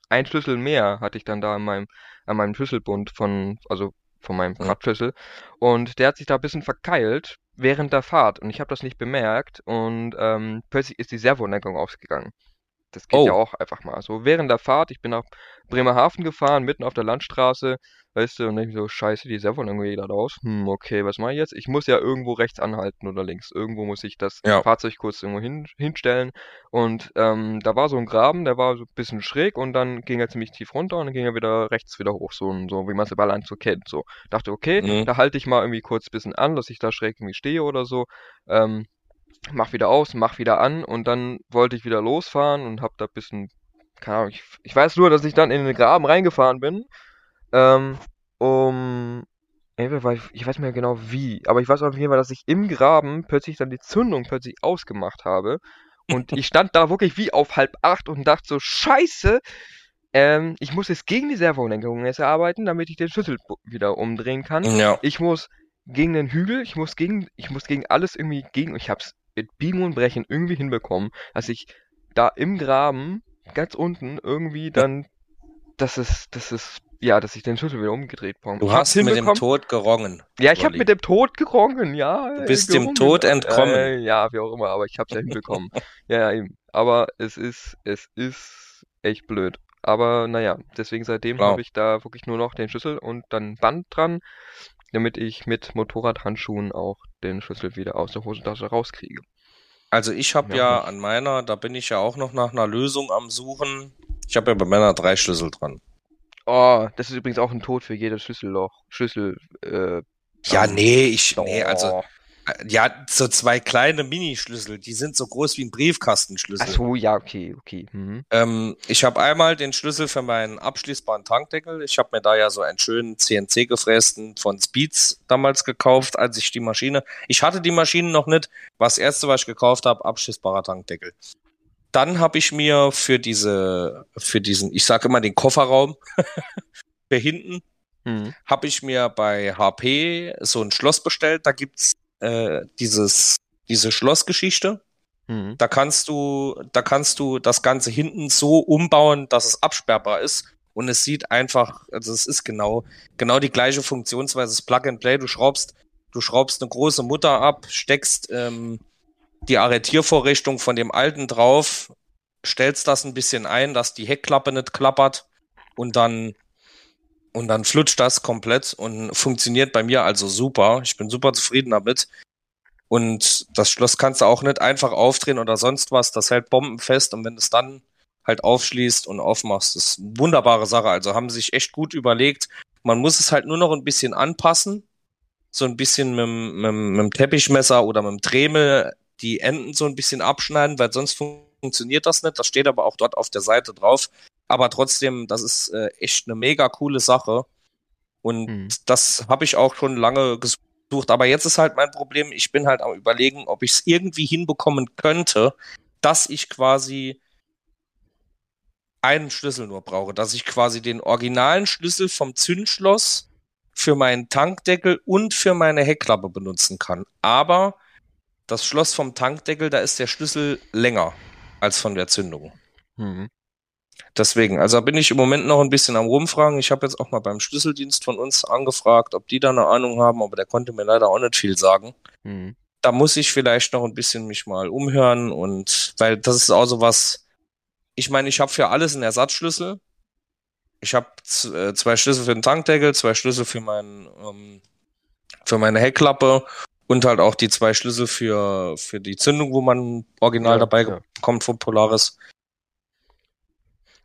ein Schlüssel mehr, hatte ich dann da an meinem, an meinem Schlüsselbund von, also von meinem. Radschlüssel und der hat sich da ein bisschen verkeilt während der Fahrt und ich habe das nicht bemerkt und ähm, plötzlich ist die Servolenkung ausgegangen. Das geht ja Oh. auch einfach mal. So während der Fahrt, ich bin nach Bremerhaven gefahren, mitten auf der Landstraße, weißt du, und ich so, scheiße, die Servolenkung geht gerade aus. Hm, okay, was mache ich jetzt? Ich muss ja irgendwo rechts anhalten oder links. Irgendwo muss ich das Ja. Fahrzeug kurz irgendwo hin, hinstellen. Und ähm, da war so ein Graben, der war so ein bisschen schräg und dann ging er ziemlich tief runter und dann ging er wieder rechts wieder hoch, so, so wie man es bei Land so kennt. So. Dachte, okay, Mhm. da halte ich mal irgendwie kurz ein bisschen an, dass ich da schräg irgendwie stehe oder so. Ähm, mach wieder aus, mach wieder an und dann wollte ich wieder losfahren und hab da ein bisschen, keine Ahnung, ich, ich weiß nur, dass ich dann in den Graben reingefahren bin, ähm, um, entweder war ich, ich weiß nicht mehr genau wie, aber ich weiß auf jeden Fall, dass ich im Graben plötzlich dann die Zündung plötzlich ausgemacht habe und ich stand da wirklich wie auf halb acht und dachte so, scheiße, ähm, ich muss jetzt gegen die Servolenkung jetzt arbeiten, damit ich den Schlüssel wieder umdrehen kann. Ja. Ich muss gegen den Hügel, ich muss gegen, ich muss gegen alles irgendwie gegen, ich hab's mit Biegen und Brechen irgendwie hinbekommen, dass ich da im Graben, ganz unten, irgendwie dann, dass es, dass es, ja, dass ich den Schlüssel wieder umgedreht bekomme. Du Ich hast mit dem. Tod gerungen. Ja, ich habe mit dem Tod gerungen, ja. Du bist dem gerungen. Tod entkommen. Äh, ja, wie auch immer, aber ich hab's ja hinbekommen. ja, ja, eben. Aber es ist, es ist echt blöd. Aber naja, deswegen seitdem Klar. habe ich da wirklich nur noch den Schlüssel und dann Band dran, damit ich mit Motorradhandschuhen auch den Schlüssel wieder aus der Hosentasche rauskriege. Also ich habe Ja, ja an meiner, da bin ich ja auch noch nach einer Lösung am Suchen. Ich habe ja bei meiner drei Schlüssel dran. Oh, das ist übrigens auch ein Tod für jedes Schlüsselloch. Schlüssel, äh, Ja, nee, ich, nee, also. Ja, so zwei kleine Minischlüssel, die sind so groß wie ein Briefkastenschlüssel. Ach so, ja, okay, okay. Mhm. Ähm, ich habe einmal den Schlüssel für meinen abschließbaren Tankdeckel. Ich habe mir da ja so einen schönen CNC gefrästen von Speeds damals gekauft, als ich die Maschine. Ich hatte die Maschine noch nicht. Was das erste, was ich gekauft habe, abschließbarer Tankdeckel. Dann habe ich mir für diese, für diesen, ich sage immer den Kofferraum für hinten, Mhm. habe ich mir bei HP so ein Schloss bestellt. Da gibt's äh, dieses, diese Schlossgeschichte. Mhm. Da kannst du, da kannst du das Ganze hinten so umbauen, dass es absperrbar ist. Und es sieht einfach, also es ist genau, genau die gleiche Funktionsweise. Das Plug and Play. Du schraubst, du schraubst eine große Mutter ab, steckst ähm, die Arretiervorrichtung von dem alten drauf, stellst das ein bisschen ein, dass die Heckklappe nicht klappert und dann und dann flutscht das komplett und funktioniert bei mir also super. Ich bin super zufrieden damit. Und das Schloss kannst du auch nicht einfach aufdrehen oder sonst was. Das hält bombenfest und wenn du es dann halt aufschließt und aufmachst, ist eine wunderbare Sache. Also haben sie sich echt gut überlegt. Man muss es halt nur noch ein bisschen anpassen. So ein bisschen mit, mit, mit dem Teppichmesser oder mit dem Dremel die Enden so ein bisschen abschneiden, weil sonst fun funktioniert das nicht. Das steht aber auch dort auf der Seite drauf. Aber trotzdem, das ist äh, echt eine mega coole Sache. Und Mhm. das habe ich auch schon lange gesucht. Aber jetzt ist halt mein Problem, ich bin halt am überlegen, ob ich es irgendwie hinbekommen könnte, dass ich quasi einen Schlüssel nur brauche, dass ich quasi den originalen Schlüssel vom Zündschloss für meinen Tankdeckel und für meine Heckklappe benutzen kann. Aber das Schloss vom Tankdeckel, da ist der Schlüssel länger als von der Zündung. Mhm. Deswegen, also bin ich im Moment noch ein bisschen am rumfragen. Ich habe jetzt auch mal beim Schlüsseldienst von uns angefragt, ob die da eine Ahnung haben, aber der konnte mir leider auch nicht viel sagen. Mhm. Da muss ich vielleicht noch ein bisschen mich mal umhören und weil das ist auch so was. Ich meine, ich habe für alles einen Ersatzschlüssel. Ich habe äh, zwei Schlüssel für den Tankdeckel, zwei Schlüssel für meinen ähm, für meine Heckklappe und halt auch die zwei Schlüssel für für die Zündung, wo man original Ja, dabei ja. kommt von Polaris.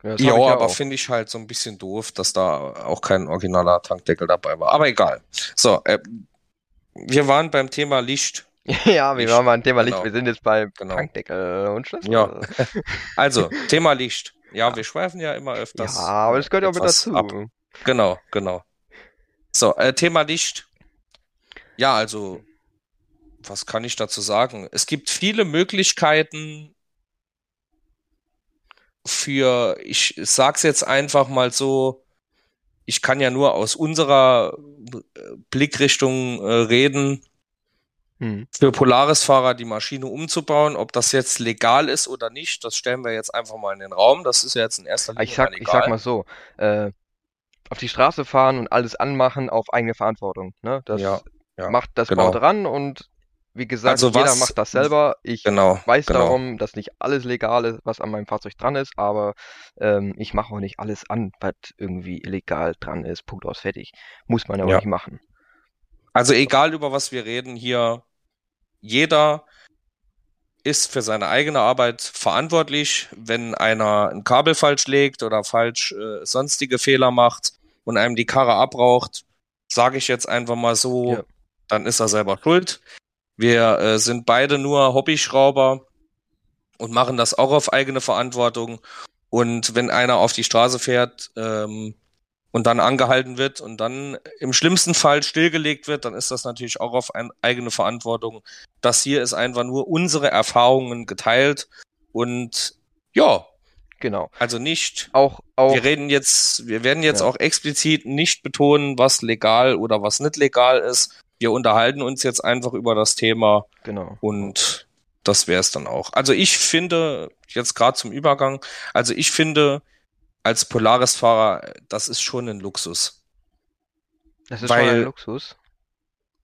Ja, Ja, aber finde ich halt so ein bisschen doof, dass da auch kein originaler Tankdeckel dabei war. Aber egal. So, äh, wir waren beim Thema Licht. Ja, wir Ich- waren beim Thema Licht. genau. Wir sind jetzt bei Genau. Tankdeckel und Schlüssel. Ja. Also, Thema Licht. Ja, wir schweifen ja immer öfters. ja, aber das gehört ja auch mit dazu. ab. Genau, genau. So, äh, Thema Licht. Ja, also, was kann ich dazu sagen? Es gibt viele Möglichkeiten für, ich sag's jetzt einfach mal so, ich kann ja nur aus unserer äh, Blickrichtung äh, reden, Mhm. für Polaris-Fahrer die Maschine umzubauen. Ob das jetzt legal ist oder nicht, das stellen wir jetzt einfach mal in den Raum. Das ist ja jetzt in erster Linie Ich sag, mal ich sag mal so, äh, auf die Straße fahren und alles anmachen auf eigene Verantwortung. Ne? Das Ja, ja, macht das genau. baut ran und wie gesagt, Also jeder was- macht das selber. Ich Genau, weiß genau. darum, dass nicht alles legal ist, was an meinem Fahrzeug dran ist, aber ähm, ich mache auch nicht alles an, was irgendwie illegal dran ist. Punkt aus, fertig. Muss man aber Ja. nicht machen. Also egal über was wir reden hier, jeder ist für seine eigene Arbeit verantwortlich. Wenn einer ein Kabel falsch legt oder falsch äh, sonstige Fehler macht und einem die Karre abraucht, sage ich jetzt einfach mal so, Ja. dann ist er selber schuld. Wir äh, sind beide nur Hobbyschrauber und machen das auch auf eigene Verantwortung. Und wenn einer auf die Straße fährt ähm, und dann angehalten wird und dann im schlimmsten Fall stillgelegt wird, dann ist das natürlich auch auf ein, eigene Verantwortung. Das hier ist einfach nur unsere Erfahrungen geteilt und ja, Genau. also nicht. Auch, auch, Wir reden jetzt, wir werden jetzt Ja. auch explizit nicht betonen, was legal oder was nicht legal ist. Wir unterhalten uns jetzt einfach über das Thema genau. und das wäre es dann auch. Also ich finde, jetzt gerade zum Übergang, also ich finde, als Polaris-Fahrer, das ist schon ein Luxus. Das ist schon weil- ein Luxus.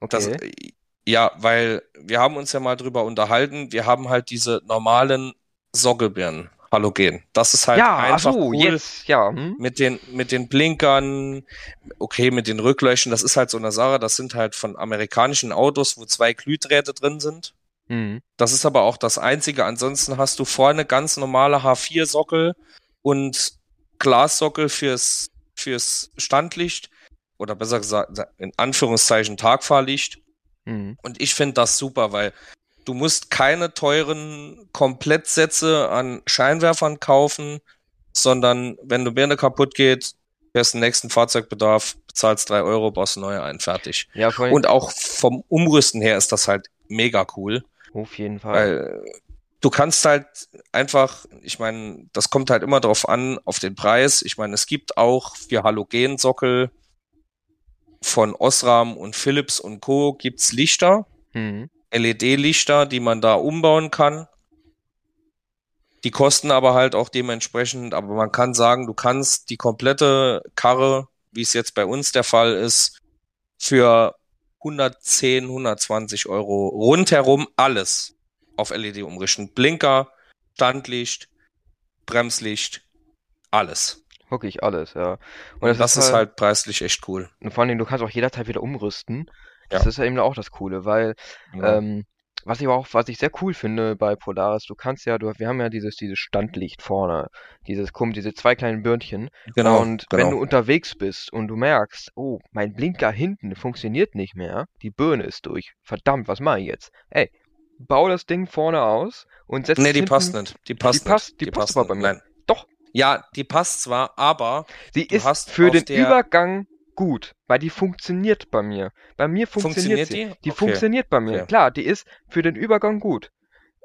Das, Okay. ja, weil wir haben uns ja mal drüber unterhalten, wir haben halt diese normalen Sockelbirnen, Halogen. Das ist halt ja, ach einfach so, cool. jetzt, ja. Hm? Mit den, mit den Blinkern, okay, mit den Rückleuchten, das ist halt so eine Sache, das sind halt von amerikanischen Autos, wo zwei Glühdrähte drin sind. Mhm. Das ist aber auch das Einzige. Ansonsten hast du vorne ganz normale H4-Sockel und Glassockel fürs, fürs Standlicht oder besser gesagt in Anführungszeichen Tagfahrlicht. Mhm. Und ich finde das super, weil du musst keine teuren Komplettsätze an Scheinwerfern kaufen, sondern wenn du Birne kaputt geht, fährst den nächsten Fahrzeugbedarf, bezahlst drei Euro, baust neue ein, fertig. Ja, Und auch vom Umrüsten her ist das halt mega cool, auf jeden Fall. weil du kannst halt einfach, ich meine, das kommt halt immer drauf an, auf den Preis. Ich meine, es gibt auch für Halogensockel von Osram und Philips und Co. gibt's Lichter, Mhm. LED-Lichter, die man da umbauen kann. Die kosten aber halt auch dementsprechend, aber man kann sagen, du kannst die komplette Karre, wie es jetzt bei uns der Fall ist, für 110, 120 Euro rundherum alles auf LED umrichten. Blinker, Standlicht, Bremslicht, alles. Wirklich alles, ja. Und das, ist halt preislich echt cool. und vor allem, du kannst auch jederzeit wieder umrüsten. Das Ja. ist ja eben auch das Coole, weil Ähm, was ich auch, was ich sehr cool finde bei Polaris, du kannst ja, du, wir haben ja dieses, dieses Standlicht vorne, dieses, kommt, diese zwei kleinen Birnchen. genau, und genau. wenn du unterwegs bist und du merkst, oh, mein Blinker hinten funktioniert nicht mehr, die Birne ist durch. Verdammt, was mache ich jetzt? Ey, bau das Ding vorne aus und setz nee, die hinten. passt nicht. Die passt passt- nicht. die passt aber bei mir. Nein. Doch. Ja, die passt zwar, aber Sie ist für den Übergang gut, weil die funktioniert bei mir. Bei mir funktioniert, Funktioniert sie. die? Die Okay. funktioniert bei mir. Okay. Klar, die ist für den Übergang gut.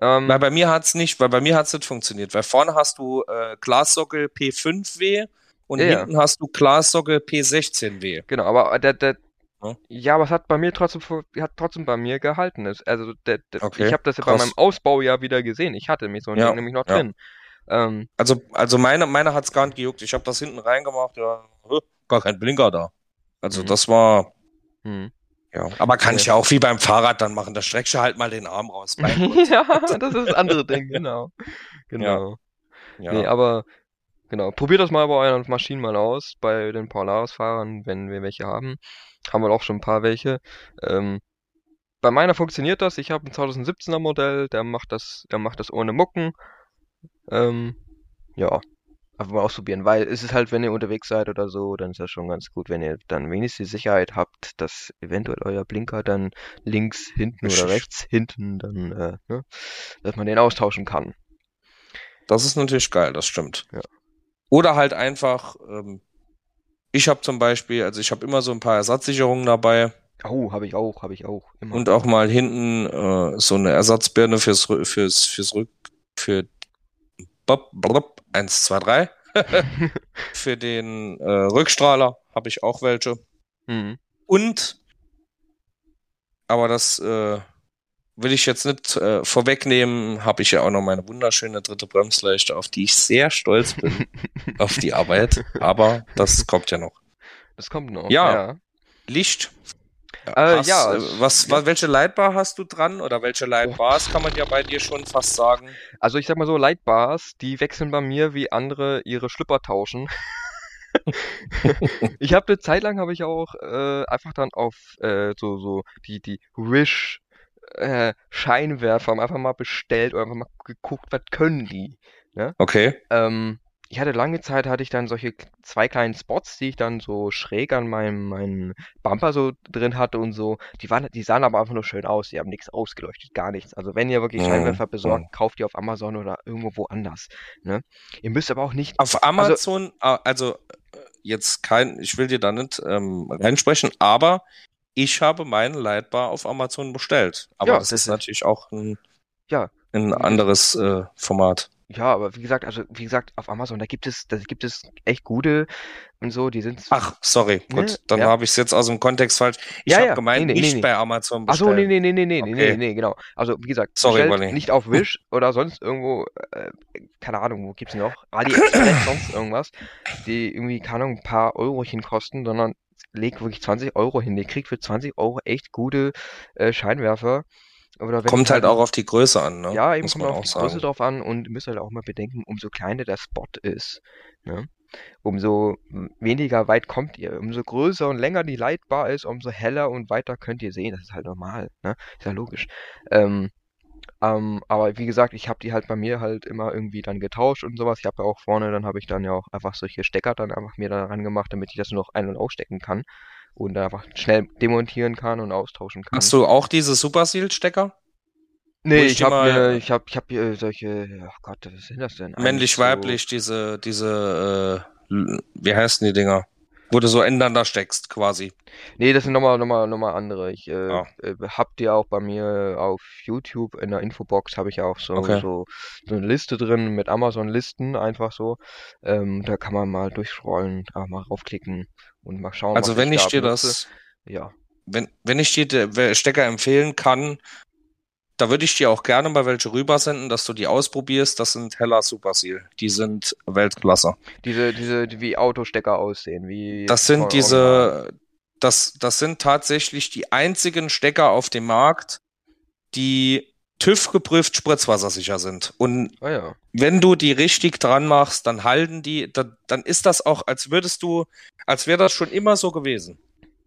Ähm, Weil bei mir hat's nicht, weil bei mir hat's nicht funktioniert. Weil vorne hast du äh, Glassockel P5W und Ja, ja. hinten hast du Glassockel P16W. Genau, aber der, der, Ja. ja, aber es hat bei mir trotzdem, hat trotzdem bei mir gehalten. Es- Also der, der, Okay, ich habe das ja bei meinem Ausbau ja wieder gesehen. Ich hatte mich so ein Ja, Ding nämlich noch ja. drin. Ähm, Also, also meine, meine hat's gar nicht gejuckt. Ich habe das hinten reingemacht, ja, gar kein Blinker da. Also Mhm. das war, hm. ja. Aber kann ich ja auch wie beim Fahrrad dann machen. Da streckst du halt mal den Arm raus. Ja, das ist das andere Ding, genau. Genau. ja. Nee, aber genau, probiert das mal bei euren Maschinen mal aus, bei den Polaris-Fahrern, wenn wir welche haben. Haben wir auch schon ein paar welche. Ähm, bei meiner funktioniert das. Ich habe ein 2017er Modell, der macht das, der macht das ohne Mucken. Ähm, ja, einfach mal ausprobieren, weil es ist halt, wenn ihr unterwegs seid oder so, dann ist das schon ganz gut, wenn ihr dann wenigstens die Sicherheit habt, dass eventuell euer Blinker dann links hinten oder rechts hinten dann, äh, ne, dass man den austauschen kann. Das ist natürlich geil, das stimmt. Ja. Oder halt einfach, ähm, ich habe zum Beispiel, also ich habe immer so ein paar Ersatzsicherungen dabei Oh, habe ich auch, habe ich auch. Immer. und auch mal hinten äh, so eine Ersatzbirne fürs fürs fürs Rück für bop, blop, 1 2 3 für den äh, Rückstrahler habe ich auch welche Mhm. und aber das äh, will ich jetzt nicht äh, vorwegnehmen, habe ich ja auch noch meine wunderschöne dritte Bremsleuchte, auf die ich sehr stolz bin, auf die Arbeit. Aber das kommt ja noch. Das kommt noch. Ja. Licht. Äh, Hast, ja, äh, was, was, welche Lightbar hast du dran? Oder welche Lightbars kann man ja bei dir schon fast sagen? Also ich sag mal so, Lightbars, die wechseln bei mir, wie andere ihre Schlüpper tauschen. ich habe eine Zeit lang habe ich auch äh, einfach dann auf äh, so so die die Wish äh, Scheinwerfer einfach mal bestellt oder einfach mal geguckt, was können die. Okay. Ähm, ich hatte lange Zeit, hatte ich dann solche zwei kleinen Spots, die ich dann so schräg an meinem, meinem Bumper so drin hatte und so. Die waren, die sahen aber einfach nur schön aus. Die haben nichts ausgeleuchtet, gar nichts. Also wenn ihr wirklich Mhm, Scheinwerfer besorgt, kauft die auf Amazon oder irgendwo woanders. Ne? Ihr müsst aber auch nicht. Auf Amazon, ah, also äh, jetzt kein, ich will dir da nicht ähm, reinsprechen, aber ich habe meinen Lightbar auf Amazon bestellt. Aber Ja, das ist- natürlich auch ein, Ja. ein anderes äh, Format. Ja, aber wie gesagt, also wie gesagt, auf Amazon, da gibt es, da gibt es echt gute und so, die sind. Ach, sorry, Ne, gut, dann ja. habe ich es jetzt aus dem Kontext falsch. Ich Ja, habe ja, gemeint, nee, nee, nicht nee. bei Amazon bestellen. nee, nee, nee, nee, nee, nee, Okay. nee, nee, genau. Also, wie gesagt, Sorry, nicht auf Wish oder sonst irgendwo, äh, keine Ahnung, wo gibt's noch? AliExpress, sonst irgendwas, die irgendwie, keine Ahnung, ein paar Eurochen kosten, sondern legt wirklich 20 Euro hin. Ihr kriegt für 20 Euro echt gute äh, Scheinwerfer. Kommt es halt auch auf die Größe an, ne? ja, eben Muss kommt man auf auch die Größe sagen. drauf an und ihr müsst halt auch mal bedenken, umso kleiner der Spot ist, ne? Umso weniger weit kommt ihr. Umso größer und länger die Lightbar ist, umso heller und weiter könnt ihr sehen. Das ist halt normal, ne? Ist ja logisch. Ähm, ähm, aber wie gesagt, ich habe die halt bei mir halt immer irgendwie dann getauscht und sowas. Ich habe ja auch vorne, dann habe ich dann ja auch einfach solche Stecker dann einfach mir da ran gemacht, damit ich das nur noch ein- und ausstecken kann. Und einfach schnell demontieren kann und austauschen kann. Hast du auch diese Super Seal Stecker? Nee, ich ich habe mal- mir, ich habe, ich habe hier solche, ach Gott, was sind das denn? Eigentlich Männlich, so- weiblich, diese, diese, äh, wie heißen die Dinger? Wo du so ineinander steckst, quasi. Nee, das sind nochmal, nochmal, nochmal andere. Ich äh, Ah. äh, hab die auch bei mir auf YouTube in der Infobox habe ich auch so, Okay. so, so eine Liste drin mit Amazon-Listen, einfach so. Ähm, da kann man mal durchscrollen, da mal raufklicken und mal schauen, Also wenn ich da dir benutze. das, Ja. wenn, wenn ich dir Stecker empfehlen kann, da würde ich dir auch gerne mal welche rübersenden, dass du die ausprobierst. Das sind Hella Super Seal. Die sind Weltklasse. Diese, diese, die wie Autostecker aussehen, wie Das sind diese, das, das sind tatsächlich die einzigen Stecker auf dem Markt, die TÜV geprüft spritzwassersicher sind. Und Ah ja. wenn du die richtig dran machst, dann halten die, dann, dann ist das auch, als würdest du, als wäre das schon immer so gewesen.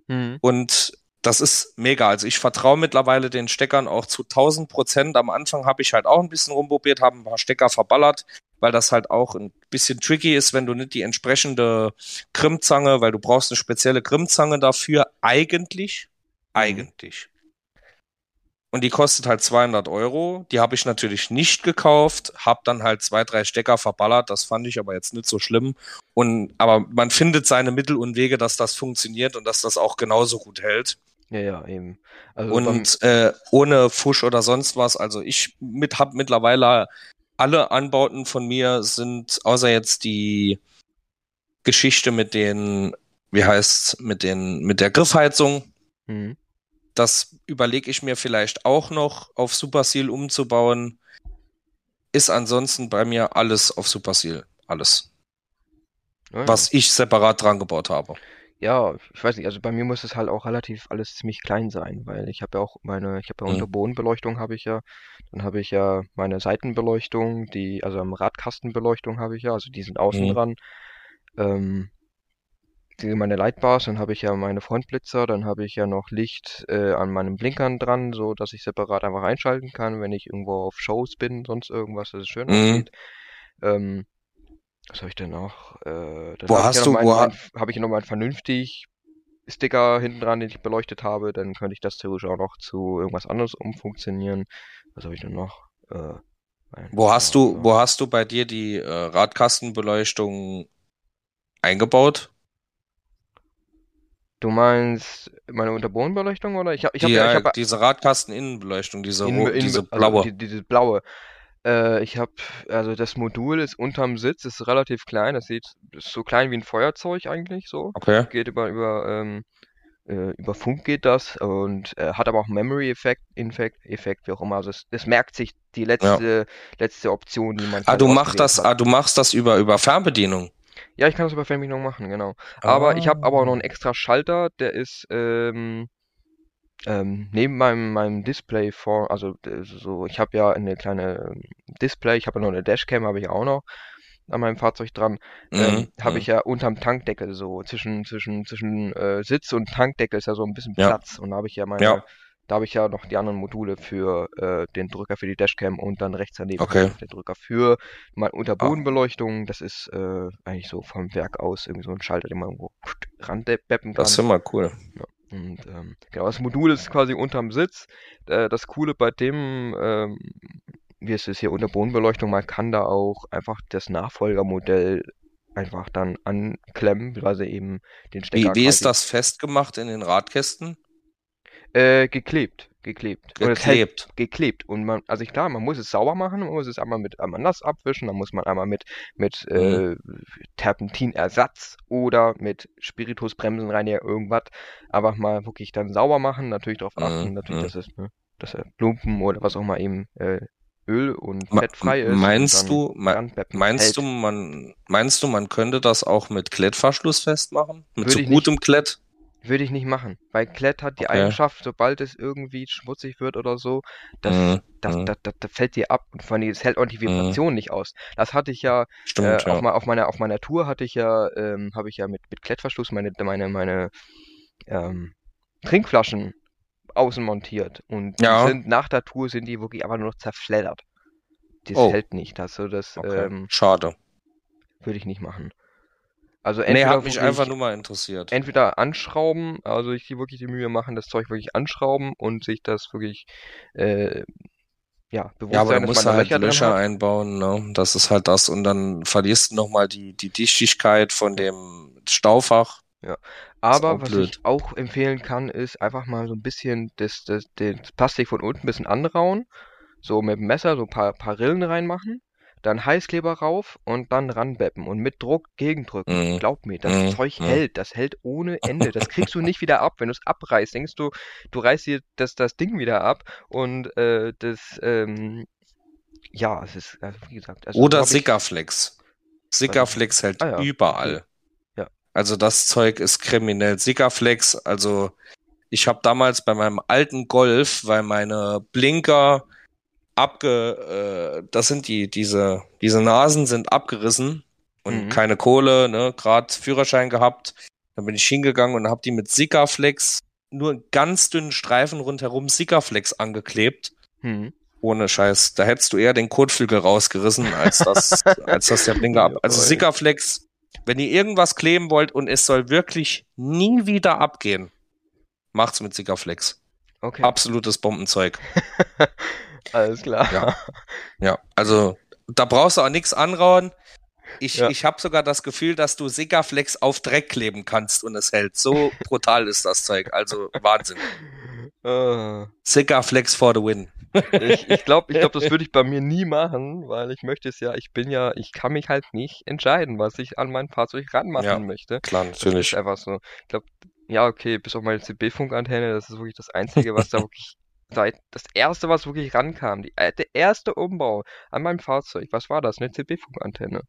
Mhm. Und das ist mega. Also ich vertraue mittlerweile den Steckern auch zu 1000 Prozent. Am Anfang habe ich halt auch ein bisschen rumprobiert, habe ein paar Stecker verballert, weil das halt auch ein bisschen tricky ist, wenn du nicht die entsprechende Grimmzange, weil du brauchst eine spezielle Grimmzange dafür, eigentlich, eigentlich. Und die kostet halt 200 Euro. Die habe ich natürlich nicht gekauft, habe dann halt zwei, drei Stecker verballert. Das fand ich aber jetzt nicht so schlimm. Und, aber man findet seine Mittel und Wege, dass das funktioniert und dass das auch genauso gut hält. Ja, ja, eben. Also Und äh, ohne Fusch oder sonst was. Also ich mit, habe mittlerweile alle Anbauten von mir sind, außer jetzt die Geschichte mit den, wie heißt's, mit den, mit der Griffheizung. mhm. Das überlege ich mir vielleicht auch noch auf Super Seal umzubauen. Ist ansonsten bei mir alles auf Super Seal. Alles. Ja, ja. Was ich separat dran gebaut habe. Ja, ich weiß nicht, also bei mir muss es halt auch relativ alles ziemlich klein sein, weil ich habe ja auch meine, ich habe ja Mhm. Unterbodenbeleuchtung habe ich ja, dann habe ich ja meine Seitenbeleuchtung, die, also am Radkastenbeleuchtung habe ich ja, also die sind außen Mhm. dran, ähm, meine Lightbars, dann habe ich ja meine Frontblitzer, dann habe ich ja noch Licht äh, an meinen Blinkern dran, so dass ich separat einfach einschalten kann, wenn ich irgendwo auf Shows bin, sonst irgendwas, dass es schön Mhm. aussieht. Ähm, was habe ich denn noch? Äh, dann Wo habe ich hast ja du- wo mein, habe ich noch meinen vernünftig Sticker hinten dran, den ich beleuchtet habe, dann könnte ich das theoretisch auch noch zu irgendwas anderes umfunktionieren. Was habe ich denn noch? Äh, Wo hast du, wo hast du bei dir die äh, Radkastenbeleuchtung eingebaut? Du meinst meine Unterbodenbeleuchtung oder? Ich habe ich hab die, ja, ich äh, hab diese Radkasteninnenbeleuchtung, diese, in, in, diese also blaue. Die, dieses blaue. Äh, ich habe, also das Modul ist unterm Sitz, ist relativ klein, das sieht ist so klein wie ein Feuerzeug eigentlich so. Okay. Geht über, über, ähm, äh, über Funk geht das und äh, hat aber auch Memory-Effekt, Infekt, Effekt, wie auch immer. Also es, es merkt sich die letzte, letzte Option, die man Ah, halt du machst das, hat. ah, du machst das über, über Fernbedienung. Ja, ich kann das über Fernbedienung machen, genau. Aber ich habe aber auch noch Ah. einen extra Schalter, der ist ähm, ähm, neben meinem, meinem Display vor, also äh, so, ich habe ja eine kleine ähm, Display, ich habe ja noch eine Dashcam, habe ich auch noch an meinem Fahrzeug dran, ähm, Mhm, habe mhm. ich ja unterm Tankdeckel so zwischen zwischen zwischen äh, Sitz und Tankdeckel ist ja so ein bisschen Ja. Platz und da habe ich ja meine, Ja. Da habe ich ja noch die anderen Module für äh, den Drücker für die Dashcam und dann rechts daneben Okay. der Drücker für meine Unterbodenbeleuchtung. Das ist äh, eigentlich so vom Werk aus irgendwie so ein Schalter, den man irgendwo ranbeppen kann. Das ist immer cool. Und ähm, genau, das Modul ist quasi unterm Sitz. Äh, das Coole bei dem, ähm, wie es ist hier Unterbodenbeleuchtung, man kann da auch einfach das Nachfolgermodell einfach dann anklemmen, beziehungsweise eben den Wie, Stecker wie ist quasi das festgemacht in den Radkästen? Äh, geklebt, geklebt. Es hält Geklebt. geklebt. Und man, also ich, klar, man muss es sauber machen, man muss es einmal mit einmal nass abwischen, dann muss man einmal mit, mit Mhm. äh, Terpentinersatz oder mit Spiritusbremsenreiniger irgendwas einfach mal wirklich dann sauber machen, natürlich darauf achten, Mhm, natürlich, mhm. dass es, ne, dass er Plumpen oder was auch mal eben äh, Öl und fettfrei ist. Meinst du, me- ranbeppen meinst hält. du, man, meinst du, man könnte das auch mit Klettverschluss festmachen? Mit Würde so gutem Klett? Würde ich nicht machen, weil Klett hat die Okay. Eigenschaft, sobald es irgendwie schmutzig wird oder so, das, Mhm, das, mhm. das, das, das fällt dir ab und vor allem, es hält auch die Mhm. Vibration nicht aus. Das hatte ich ja, äh, Stimmt, auf, ja. ma- auf meiner, auf meiner Tour hatte ich ja, ähm, habe ich ja mit, mit Klettverschluss meine, meine, meine ähm, Trinkflaschen außen montiert und die Ja. sind nach der Tour sind die wirklich einfach nur noch zerfleddert. Das Oh. hält nicht, also das Okay. ähm, Schade. würde ich nicht machen. Also Nee, entweder hat mich einfach nur mal interessiert. entweder anschrauben, also sich die wirklich die Mühe machen, das Zeug wirklich anschrauben und sich das wirklich, äh, ja, bewusst Ja, aber sein, da musst du halt Löcher einbauen, ne? Das ist halt das. Und dann verlierst du nochmal die, die Dichtigkeit von dem Staufach. Ja. Aber was blöd. ich auch empfehlen kann, ist einfach mal so ein bisschen das, das, das Plastik von unten ein bisschen anrauen. So mit dem Messer so ein paar, paar Rillen reinmachen. Dann Heißkleber rauf und dann ranbeppen und mit Druck gegendrücken. Mhm. Glaub mir, das Mhm. Zeug Mhm. hält. Das hält ohne Ende. Das kriegst du nicht wieder ab. Wenn du es abreißt, denkst du, du reißt dir das, das Ding wieder ab und äh, das, ähm, ja, es ist, also wie gesagt, also Oder Sikaflex. Sikaflex hält Ah ja, überall. Ja. Also das Zeug ist kriminell. Sikaflex, also ich habe damals bei meinem alten Golf, weil meine Blinker abge, äh, das sind die, diese, diese Nasen sind abgerissen und Mhm. keine Kohle, ne, gerade Führerschein gehabt. Dann bin ich hingegangen und habe die mit Sikaflex nur einen ganz dünnen Streifen rundherum Sikaflex angeklebt. hm. Ohne Scheiß. Da hättest du eher den Kotflügel rausgerissen, als das, als das der Blinker ab. Also. Sikaflex, wenn ihr irgendwas kleben wollt und es soll wirklich nie wieder abgehen, macht's mit Sikaflex. Okay, Absolutes Bombenzeug. alles klar. Ja. Ja, also da brauchst du auch nichts anrauen. Ich, Ja. ich habe sogar das Gefühl, dass du Sikaflex auf Dreck kleben kannst und es hält. So brutal ist das Zeug. Also Wahnsinn. Sikaflex for the win. Ich, ich glaube, ich glaub, das würde ich bei mir nie machen, weil ich möchte es ja, ich bin ja, ich kann mich halt nicht entscheiden, was ich an mein Fahrzeug ranmachen Ja, möchte. Klar, Das ist natürlich. einfach so. Ich glaube, ja, okay, bis auf meine CB-Funkantenne, das ist wirklich das Einzige, was da wirklich das erste, was wirklich rankam, die, der erste Umbau an meinem Fahrzeug, was war das? Eine CB-Funkantenne.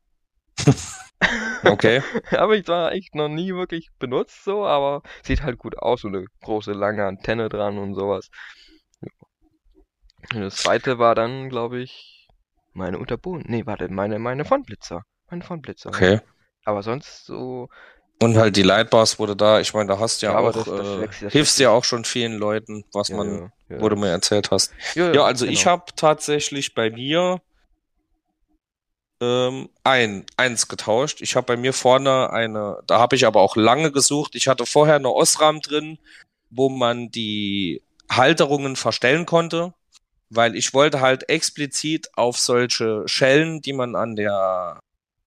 Okay. Habe ich zwar echt noch nie wirklich benutzt, so, aber sieht halt gut aus, so eine große, lange Antenne dran und sowas. Und das zweite war dann, glaube ich, meine Unterboden. Nee, warte, meine, meine Frontblitzer. Meine Frontblitzer. Okay. Aber sonst so, Und halt die Lightbars wurde da, ich meine, da hast du ja, Ja, auch, das- das äh, hilfst ja auch schon vielen Leuten, was ja, man, ja, du mir erzählt hast. ja, also ich genau. habe tatsächlich bei mir ähm, ein, eins getauscht. Ich habe bei mir vorne eine, da habe ich aber auch lange gesucht. Ich hatte vorher eine Osram drin, wo man die Halterungen verstellen konnte, weil ich wollte halt explizit auf solche Schellen, die man an der,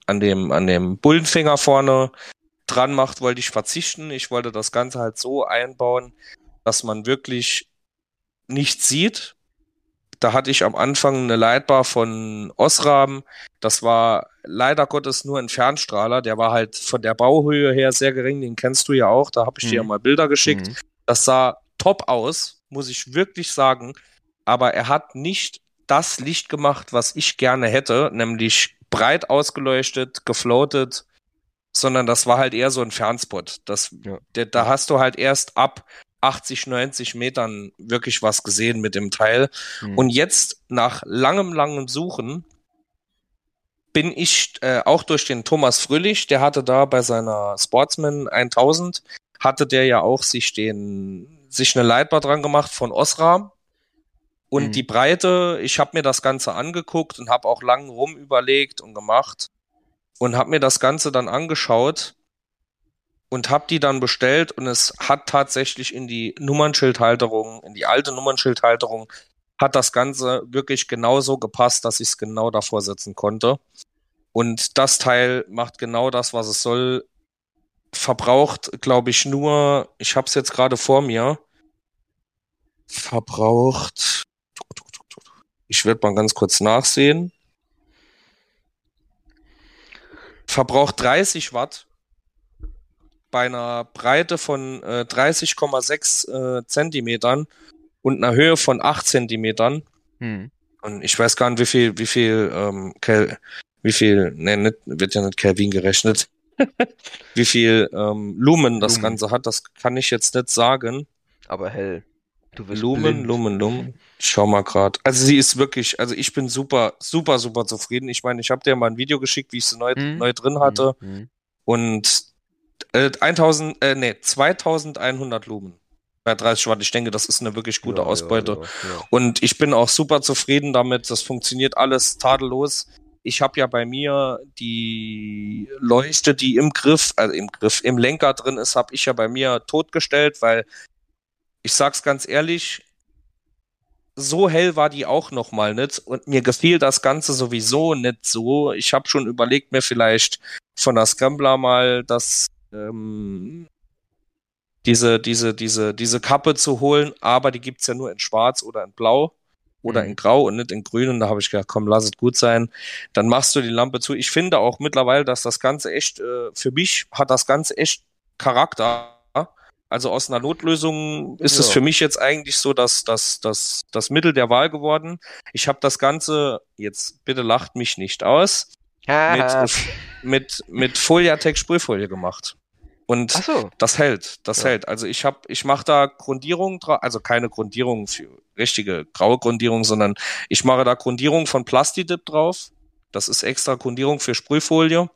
an dem, an dem Bullenfinger vorne dran macht, wollte ich verzichten. Ich wollte das Ganze halt so einbauen, dass man wirklich nichts sieht. Da hatte ich am Anfang eine Leitbar von Osram. Das war leider Gottes nur ein Fernstrahler. Der war halt von der Bauhöhe her sehr gering. Den kennst du ja auch. Da habe ich dir ja Mhm. mal Bilder geschickt. Mhm. Das sah top aus, muss ich wirklich sagen. Aber er hat nicht das Licht gemacht, was ich gerne hätte, nämlich breit ausgeleuchtet, gefloatet, sondern das war halt eher so ein Fernspot. Das, Ja. der, da hast du halt erst ab 80, 90 Metern wirklich was gesehen mit dem Teil. Mhm. Und jetzt, nach langem, langem Suchen, bin ich äh, auch durch den Thomas Fröhlich, der hatte da bei seiner Sportsman 1000, hatte der ja auch sich den, sich eine Leitbar dran gemacht von Osram. Und Mhm. die Breite, ich habe mir das Ganze angeguckt und habe auch lang rum überlegt und gemacht und habe mir das Ganze dann angeschaut und habe die dann bestellt und es hat tatsächlich in die Nummernschildhalterung, in die alte Nummernschildhalterung, hat das Ganze wirklich genauso gepasst, dass ich es genau davor setzen konnte. Und das Teil macht genau das, was es soll. Verbraucht, glaube ich, nur, ich habe es jetzt gerade vor mir, verbraucht, ich werde mal ganz kurz nachsehen, verbraucht 30 Watt bei einer Breite von äh, 30,6 äh, Zentimetern und einer Höhe von 8 Zentimetern. Mhm. Und ich weiß gar nicht, wie viel, wie viel, ähm, Kel wie viel, ne, nicht, wird ja nicht Kelvin gerechnet, wie viel ähm, Lumen das Lumen. Ganze hat, das kann ich jetzt nicht sagen. Aber hell. Du wirst Lumen, blind. Lumen, Lumen. Ich schau mal grad. Also sie ist wirklich, also ich bin super, super, super zufrieden. Ich meine, ich habe dir mal ein Video geschickt, wie ich sie neu, Mhm. neu drin hatte. Mhm. Und äh, 1000, äh, nee, 2100 Lumen bei 30 Watt. Ich denke, das ist eine wirklich gute Ja, Ausbeute. Ja, ja, ja. Und ich bin auch super zufrieden damit. Das funktioniert alles tadellos. ich habe ja bei mir die Leuchte, die im Griff, also im Griff, im Lenker drin ist, habe ich ja bei mir totgestellt, weil ich sag's ganz ehrlich, so hell war die auch noch mal nicht und mir gefiel das Ganze sowieso nicht so. Ich habe schon überlegt, mir vielleicht von der Scrambler mal das ähm, diese diese diese diese Kappe zu holen, aber die gibt's ja nur in Schwarz oder in Blau oder in mhm. Grau und nicht in Grün. Und da habe ich gedacht, komm, lass es gut sein. Dann machst du die Lampe zu. Ich finde auch mittlerweile, dass das Ganze echt, äh, für mich hat das Ganze echt Charakter. Also aus einer Notlösung ist ja. es für mich jetzt eigentlich so, dass das, das, das Mittel der Wahl geworden. Ich habe das Ganze, jetzt bitte lacht mich nicht aus, mit, mit, mit Foliatex Sprühfolie gemacht. Und so. das hält, das ja. hält. Also ich habe, ich mache da Grundierung drauf, also keine Grundierung für richtige graue Grundierung, sondern ich mache da Grundierung von Plastidip drauf. Das ist extra Grundierung für Sprühfolie.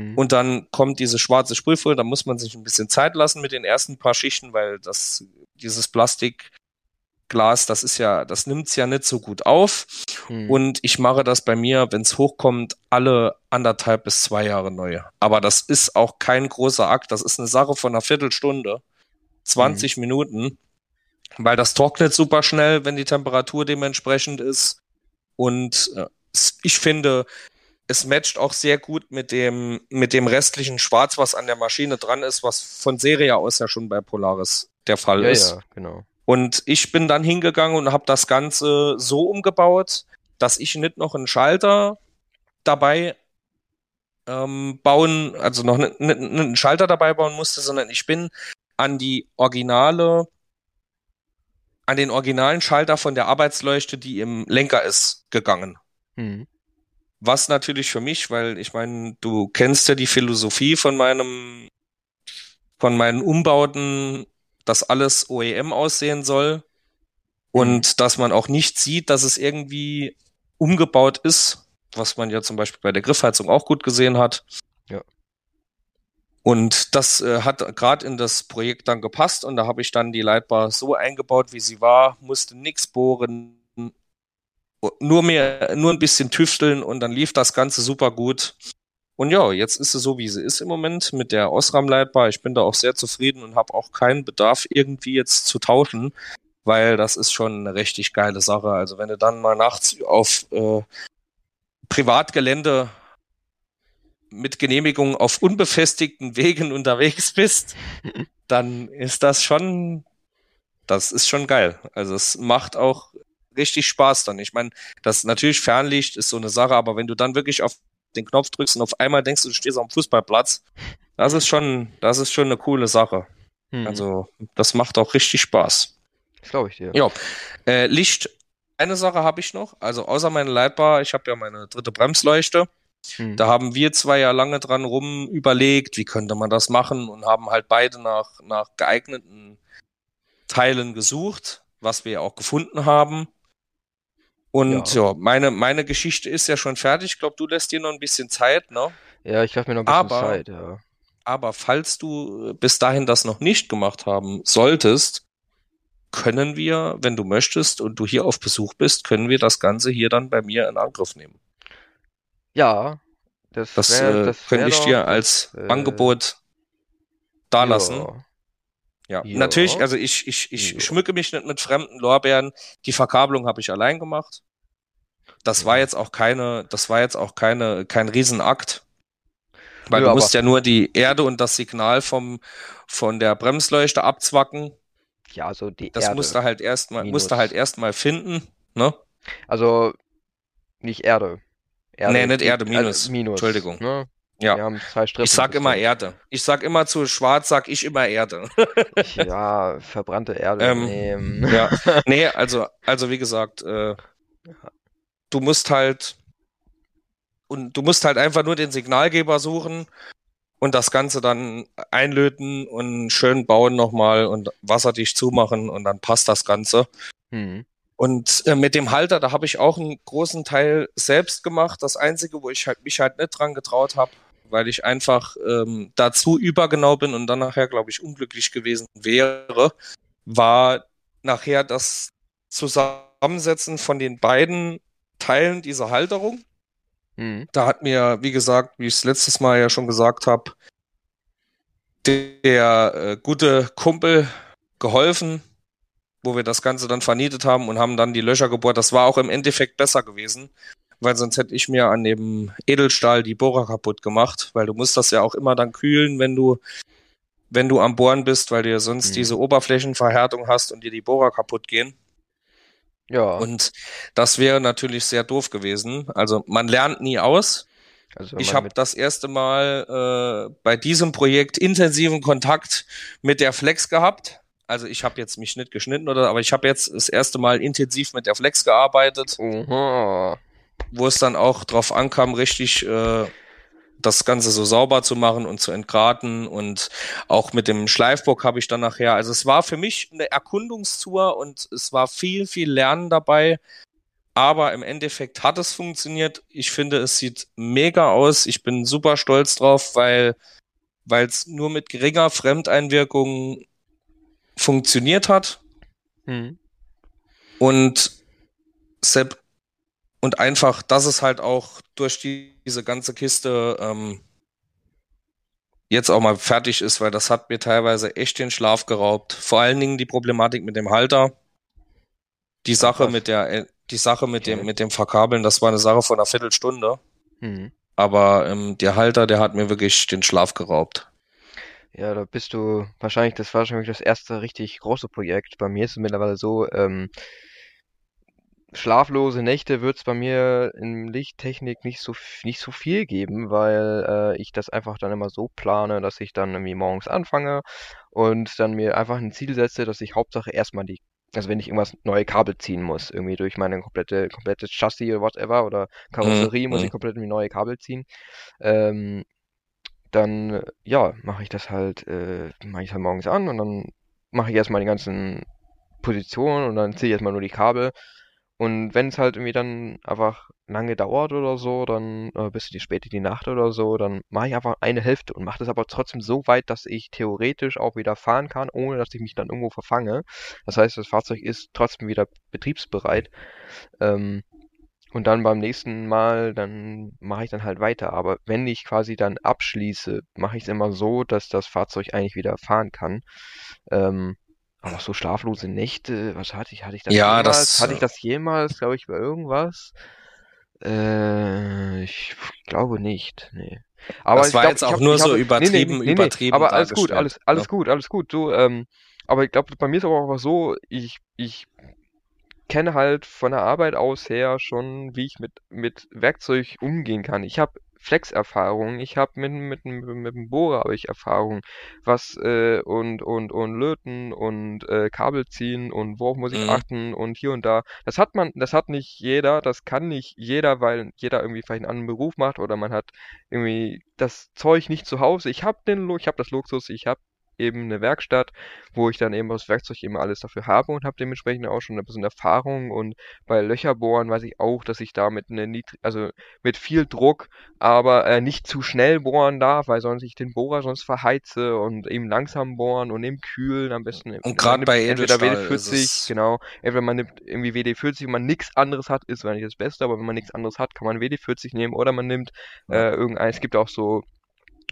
Mhm. Und dann kommt diese schwarze Sprühfolie, da muss man sich ein bisschen Zeit lassen mit den ersten paar Schichten, weil das, dieses Plastik Glas, das ist ja, das nimmt's ja nicht so gut auf. Hm. Und ich mache das bei mir, wenn es hochkommt, alle anderthalb bis zwei Jahre neu. Aber das ist auch kein großer Akt. Das ist eine Sache von einer Viertelstunde, 20 hm. Minuten, weil das trocknet super schnell, wenn die Temperatur dementsprechend ist. Und äh, ich finde, es matcht auch sehr gut mit dem, mit dem restlichen Schwarz, was an der Maschine dran ist, was von Serie aus ja schon bei Polaris der Fall ja, ist. Ja, genau. Und ich bin dann hingegangen und habe das Ganze so umgebaut, dass ich nicht noch einen Schalter dabei ähm, bauen, also noch nicht, nicht, nicht einen Schalter dabei bauen musste, sondern ich bin an die originale, an den originalen Schalter von der Arbeitsleuchte, die im Lenker ist, gegangen. Mhm. Was natürlich für mich, weil ich meine, du kennst ja die Philosophie von meinem, von meinen Umbauten dass alles OEM aussehen soll und mhm. dass man auch nicht sieht, dass es irgendwie umgebaut ist, was man ja zum Beispiel bei der Griffheizung auch gut gesehen hat. Ja. Und das äh, hat gerade in das Projekt dann gepasst und da habe ich dann die Leitbar so eingebaut, wie sie war, musste nichts bohren, nur mehr, nur ein bisschen tüfteln und dann lief das Ganze super gut. Und ja, jetzt ist es so, wie sie ist im Moment mit der Osram-Leitbar. Ich bin da auch sehr zufrieden und habe auch keinen Bedarf, irgendwie jetzt zu tauschen, weil das ist schon eine richtig geile Sache. Also wenn du dann mal nachts auf äh, Privatgelände mit Genehmigung auf unbefestigten Wegen unterwegs bist, dann ist das schon, das ist schon geil. Also es macht auch richtig Spaß dann. Ich meine, das natürlich Fernlicht ist so eine Sache, aber wenn du dann wirklich auf den Knopf drückst und auf einmal denkst du, du stehst am Fußballplatz. Das ist schon, das ist schon eine coole Sache. Hm. Also, das macht auch richtig Spaß. Glaube ich dir. Ja. Äh, Licht, eine Sache habe ich noch. Also, außer meine Leitbar, ich habe ja meine dritte Bremsleuchte. Hm. Da haben wir zwei ja lange dran rum überlegt, wie könnte man das machen und haben halt beide nach, nach geeigneten Teilen gesucht, was wir auch gefunden haben. Und ja. ja, meine, meine Geschichte ist ja schon fertig. Ich glaube, du lässt dir noch ein bisschen Zeit, ne? Ja, ich lasse mir noch ein bisschen aber, Zeit, ja. Aber falls du bis dahin das noch nicht gemacht haben solltest, können wir, wenn du möchtest und du hier auf Besuch bist, können wir das Ganze hier dann bei mir in Angriff nehmen. Ja, das, das, wär, äh, das könnte ich dir als äh, Angebot dalassen. Ja. Ja, ja, natürlich, also ich, ich, ich schmücke mich nicht mit fremden Lorbeeren. Die Verkabelung habe ich allein gemacht. Das war jetzt auch keine, das war jetzt auch keine, kein Riesenakt. Weil du musst ja nur die Erde und das Signal vom, von der Bremsleuchte abzwacken. Ja, also die das Erde. musst du halt erstmal, musst du halt erstmal finden, ne? Also, nicht Erde. Erde nee, nicht Erde, Minus. Also Minus. Entschuldigung. Ne? Ja. Wir haben zwei Strippen. Ich sag immer Erde. Ich sag immer zu Schwarz, sag ich immer Erde. ja, verbrannte Erde. Ähm, nehmen. ja. Nee, also, also wie gesagt, äh, du musst halt und du musst halt einfach nur den Signalgeber suchen und das Ganze dann einlöten und schön bauen nochmal und wasserdicht zumachen und dann passt das Ganze. Hm. Und äh, mit dem Halter, da habe ich auch einen großen Teil selbst gemacht. Das Einzige, wo ich halt, mich halt nicht dran getraut habe, weil ich einfach ähm, dazu übergenau bin und dann nachher, glaube ich, unglücklich gewesen wäre, war nachher das Zusammensetzen von den beiden Teilen dieser Halterung. Mhm. Da hat mir, wie gesagt, wie ich es letztes Mal ja schon gesagt habe, der äh, gute Kumpel geholfen, wo wir das Ganze dann vernietet haben und haben dann die Löcher gebohrt. Das war auch im Endeffekt besser gewesen, weil sonst hätte ich mir an dem Edelstahl die Bohrer kaputt gemacht, weil du musst das ja auch immer dann kühlen, wenn du wenn du am Bohren bist, weil du ja sonst mhm. diese Oberflächenverhärtung hast und dir die Bohrer kaputt gehen. Ja. Und das wäre natürlich sehr doof gewesen. Also man lernt nie aus. Also ich habe das erste Mal äh, bei diesem Projekt intensiven Kontakt mit der Flex gehabt. Also ich habe jetzt mich nicht geschnitten oder, aber ich habe jetzt das erste Mal intensiv mit der Flex gearbeitet, Oha. Wo es dann auch drauf ankam, richtig äh, das Ganze so sauber zu machen und zu entgraten und auch mit dem Schleifbock habe ich dann nachher. Also es war für mich eine Erkundungstour und es war viel, viel Lernen dabei. Aber im Endeffekt hat es funktioniert. Ich finde, es sieht mega aus. Ich bin super stolz drauf, weil weil es nur mit geringer Fremdeinwirkung funktioniert hat. Hm. Und Sepp, und einfach, dass es halt auch durch die, diese ganze Kiste ähm, jetzt auch mal fertig ist, weil das hat mir teilweise echt den Schlaf geraubt. Vor allen Dingen die Problematik mit dem Halter. Die Sache mit der, äh, die Sache mit dem, mit dem Verkabeln, das war eine Sache von einer Viertelstunde. Mhm. Aber ähm, der Halter, der hat mir wirklich den Schlaf geraubt. Ja, da bist du wahrscheinlich, das war wahrscheinlich das erste richtig große Projekt. Bei mir ist es mittlerweile so, ähm, schlaflose Nächte wird es bei mir in Lichttechnik nicht so, nicht so viel geben, weil äh, ich das einfach dann immer so plane, dass ich dann irgendwie morgens anfange und dann mir einfach ein Ziel setze, dass ich Hauptsache erstmal die, also wenn ich irgendwas neue Kabel ziehen muss, irgendwie durch meine komplette, komplette Chassis oder whatever oder Karosserie mhm. muss ich mhm. komplett neue Kabel ziehen, ähm, dann ja, mache ich das halt, äh, mache ich halt morgens an und dann mache ich erstmal die ganzen Positionen und dann ziehe ich erstmal nur die Kabel und wenn es halt irgendwie dann einfach lange dauert oder so, dann äh, bis die spät in die Nacht oder so, dann mache ich einfach eine Hälfte und mache das aber trotzdem so weit, dass ich theoretisch auch wieder fahren kann, ohne dass ich mich dann irgendwo verfange. Das heißt, das Fahrzeug ist trotzdem wieder betriebsbereit. Ähm, und dann beim nächsten Mal, dann mache ich dann halt weiter. Aber wenn ich quasi dann abschließe, mache ich es immer so, dass das Fahrzeug eigentlich wieder fahren kann. Ähm, aber so schlaflose Nächte, was hatte ich? Hatte ich das ja, jemals? Das, hatte ich das jemals, glaube ich, bei irgendwas? Äh, ich glaube nicht, nee. Aber das war glaub, jetzt auch hab, nur so hab, übertrieben, nee, nee, nee, übertrieben. aber alles gut, alles, alles ja. gut, alles gut. So, ähm, aber ich glaube, bei mir ist aber auch so, ich, ich kenne halt von der Arbeit aus her schon, wie ich mit, mit Werkzeug umgehen kann. Ich habe Flex-Erfahrung, ich habe mit, mit, mit, mit dem Bohrer habe ich Erfahrung, was äh, und und und löten und äh, Kabel ziehen und worauf muss ich mhm. achten und hier und da. Das hat man, das hat nicht jeder, das kann nicht jeder, weil jeder irgendwie vielleicht einen anderen Beruf macht oder man hat irgendwie das Zeug nicht zu Hause. Ich habe den, ich habe das Luxus, ich habe eben eine Werkstatt, wo ich dann eben das Werkzeug eben alles dafür habe und habe dementsprechend auch schon ein bisschen Erfahrung und bei Löcherbohren weiß ich auch, dass ich da mit eine niedrig, also mit viel Druck, aber äh, nicht zu schnell bohren darf, weil sonst ich den Bohrer sonst verheize und eben langsam bohren und eben kühlen am besten. Und gerade bei entweder WD40, genau, entweder man nimmt irgendwie WD40, wenn man nichts anderes hat, ist nicht das Beste, aber wenn man nichts anderes hat, kann man WD40 nehmen oder man nimmt äh, irgendein, es gibt auch so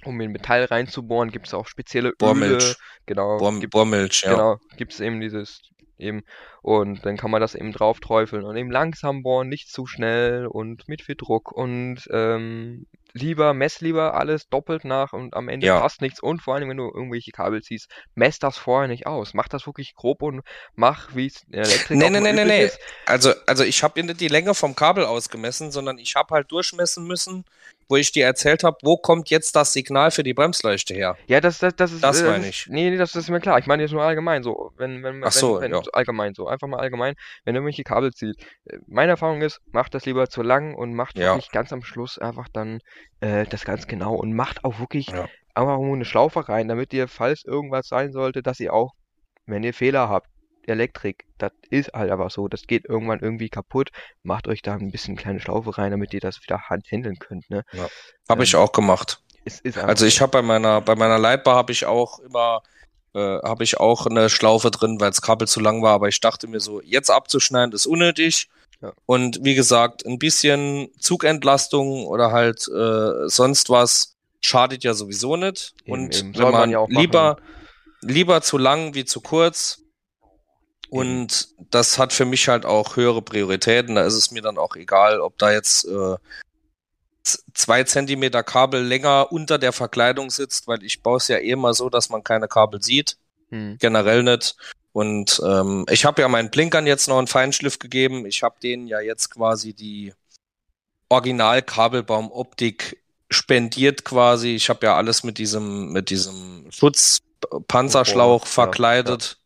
um in Metall reinzubohren, gibt es auch spezielle Bohrmilch. Öle. Genau. Bohr, Bohrmilch, ja. Genau, gibt es eben dieses eben und dann kann man das eben drauf träufeln und eben langsam bohren, nicht zu schnell und mit viel Druck und ähm, lieber, mess lieber alles doppelt nach und am Ende ja. passt nichts und vor allem, wenn du irgendwelche Kabel ziehst, mess das vorher nicht aus. Mach das wirklich grob und mach, wie es Elektrik nee, nee, nee, nee, nee. Also, also ich habe nicht die Länge vom Kabel ausgemessen, sondern ich habe halt durchmessen müssen, wo ich dir erzählt habe, wo kommt jetzt das Signal für die Bremsleuchte her? Ja, das, das, das ist. Das äh, meine ich. Nee, nee, das ist mir klar. Ich meine jetzt nur allgemein so. Wenn, wenn, Ach so, wenn, wenn, ja. allgemein so. Einfach mal allgemein, wenn du irgendwelche Kabel ziehst. Äh, meine Erfahrung ist, macht das lieber zu lang und macht ja. wirklich ganz am Schluss einfach dann äh, das ganz genau und macht auch wirklich ja. einfach nur eine Schlaufe rein, damit ihr, falls irgendwas sein sollte, dass ihr auch, wenn ihr Fehler habt, Elektrik, das ist halt einfach so, das geht irgendwann irgendwie kaputt. Macht euch da ein bisschen kleine Schlaufe rein, damit ihr das wieder handeln könnt. Ne? Ja. Habe ähm, ich auch gemacht. also ich habe bei meiner bei meiner Leitbar habe ich auch immer äh, habe ich auch eine Schlaufe drin, weil das Kabel zu lang war, aber ich dachte mir so, jetzt abzuschneiden ist unnötig. Ja. Und wie gesagt, ein bisschen Zugentlastung oder halt äh, sonst was schadet ja sowieso nicht. Eben, und eben. wenn man, man ja lieber, lieber zu lang wie zu kurz. Und eben. das hat für mich halt auch höhere Prioritäten. Da ist es mir dann auch egal, ob da jetzt äh, zwei Zentimeter Kabel länger unter der Verkleidung sitzt, weil ich baue es ja eh immer so, dass man keine Kabel sieht. Hm. Generell nicht. Und ähm, ich habe ja meinen Blinkern jetzt noch einen Feinschliff gegeben. Ich habe denen ja jetzt quasi die Original-Kabelbaum-Optik spendiert quasi. Ich habe ja alles mit diesem, mit diesem Schutzpanzerschlauch oh, verkleidet. Ja, ja.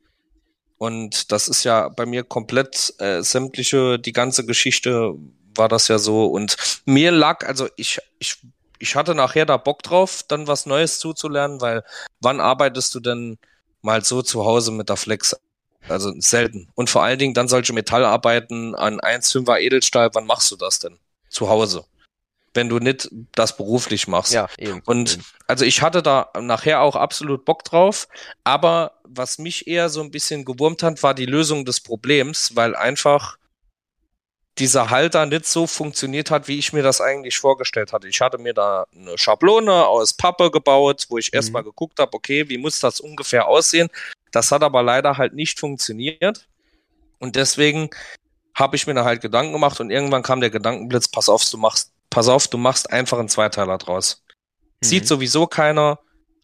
Und das ist ja bei mir komplett äh, sämtliche, die ganze Geschichte war das ja so. Und mir lag, also ich, ich, ich hatte nachher da Bock drauf, dann was Neues zuzulernen, weil wann arbeitest du denn mal so zu Hause mit der Flex? Also selten. Und vor allen Dingen dann solche Metallarbeiten an 1,5er Edelstahl, wann machst du das denn? Zu Hause wenn du nicht das beruflich machst. Ja, eben. Und also ich hatte da nachher auch absolut Bock drauf, aber was mich eher so ein bisschen gewurmt hat, war die Lösung des Problems, weil einfach dieser Halter nicht so funktioniert hat, wie ich mir das eigentlich vorgestellt hatte. Ich hatte mir da eine Schablone aus Pappe gebaut, wo ich mhm. erstmal geguckt habe, okay, wie muss das ungefähr aussehen? Das hat aber leider halt nicht funktioniert. Und deswegen habe ich mir da halt Gedanken gemacht und irgendwann kam der Gedankenblitz, pass auf, du machst pass auf, du machst einfach einen Zweiteiler draus. Mhm. Sieht sowieso keiner.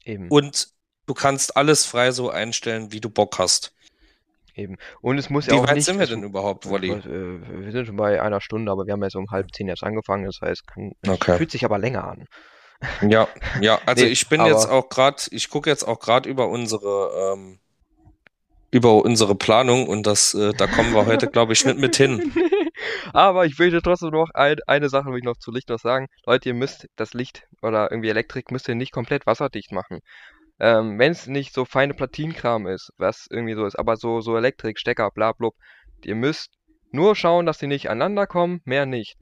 Eben. Und du kannst alles frei so einstellen, wie du Bock hast. Eben. Und es muss ja auch. Wie weit nicht, sind wir denn überhaupt, Wolli? Äh, wir sind schon bei einer Stunde, aber wir haben ja so um halb zehn jetzt angefangen, das heißt, kann, okay. fühlt sich aber länger an. Ja, ja, also nee, ich bin jetzt auch gerade, ich gucke jetzt auch gerade über unsere ähm, über unsere Planung und das, äh, da kommen wir heute, glaube ich, nicht mit hin. Aber ich möchte trotzdem noch ein, eine Sache will ich noch zu Licht noch sagen. Leute, ihr müsst das Licht oder irgendwie Elektrik müsst ihr nicht komplett wasserdicht machen. Ähm, Wenn es nicht so feine Platinkram ist, was irgendwie so ist, aber so, so Elektrik, Stecker, bla, bla, ihr müsst nur schauen, dass die nicht aneinander kommen, mehr nicht.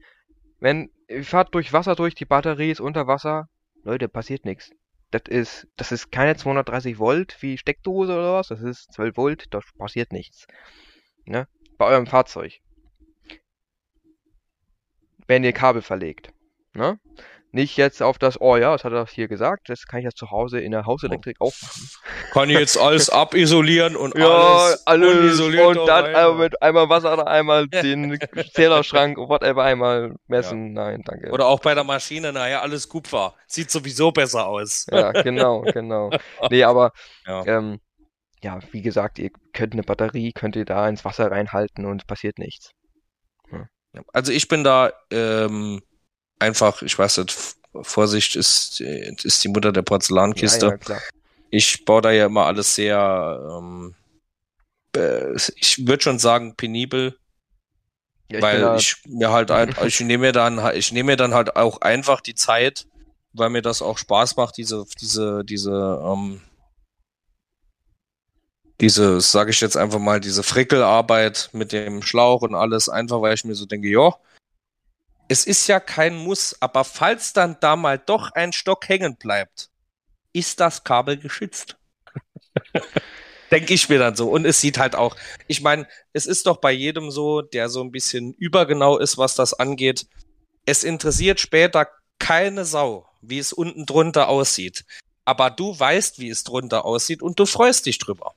Wenn ihr fahrt durch Wasser durch, die Batterie ist unter Wasser, Leute, passiert nichts. Das ist, das ist keine 230 Volt wie Steckdose oder was, das ist 12 Volt, da passiert nichts. Ne? Bei eurem Fahrzeug wenn ihr Kabel verlegt. Ne? Nicht jetzt auf das, oh ja, das hat er hier gesagt, das kann ich jetzt zu Hause in der Hauselektrik auch machen. Kann ich jetzt alles abisolieren und ja, alles, alles und dann einmal mit einmal Wasser oder einmal den Zählerschrank, whatever, einmal messen. Ja. Nein, danke. Oder auch bei der Maschine, naja, alles Kupfer. Sieht sowieso besser aus. Ja, genau, genau. Nee, aber ja. Ähm, ja, wie gesagt, ihr könnt eine Batterie, könnt ihr da ins Wasser reinhalten und es passiert nichts. Also ich bin da ähm, einfach, ich weiß nicht, Vorsicht ist, ist die Mutter der Porzellankiste. Ja, ja, ich baue da ja immer alles sehr, ähm, äh, ich würde schon sagen, penibel. Ja, ich weil ich mir halt ich nehme mir dann, ich nehme mir dann halt auch einfach die Zeit, weil mir das auch Spaß macht, diese, diese, diese, ähm, diese, sage ich jetzt einfach mal, diese Frickelarbeit mit dem Schlauch und alles, einfach weil ich mir so denke, ja, es ist ja kein Muss, aber falls dann da mal doch ein Stock hängen bleibt, ist das Kabel geschützt. denke ich mir dann so. Und es sieht halt auch, ich meine, es ist doch bei jedem so, der so ein bisschen übergenau ist, was das angeht. Es interessiert später keine Sau, wie es unten drunter aussieht. Aber du weißt, wie es drunter aussieht und du freust dich drüber.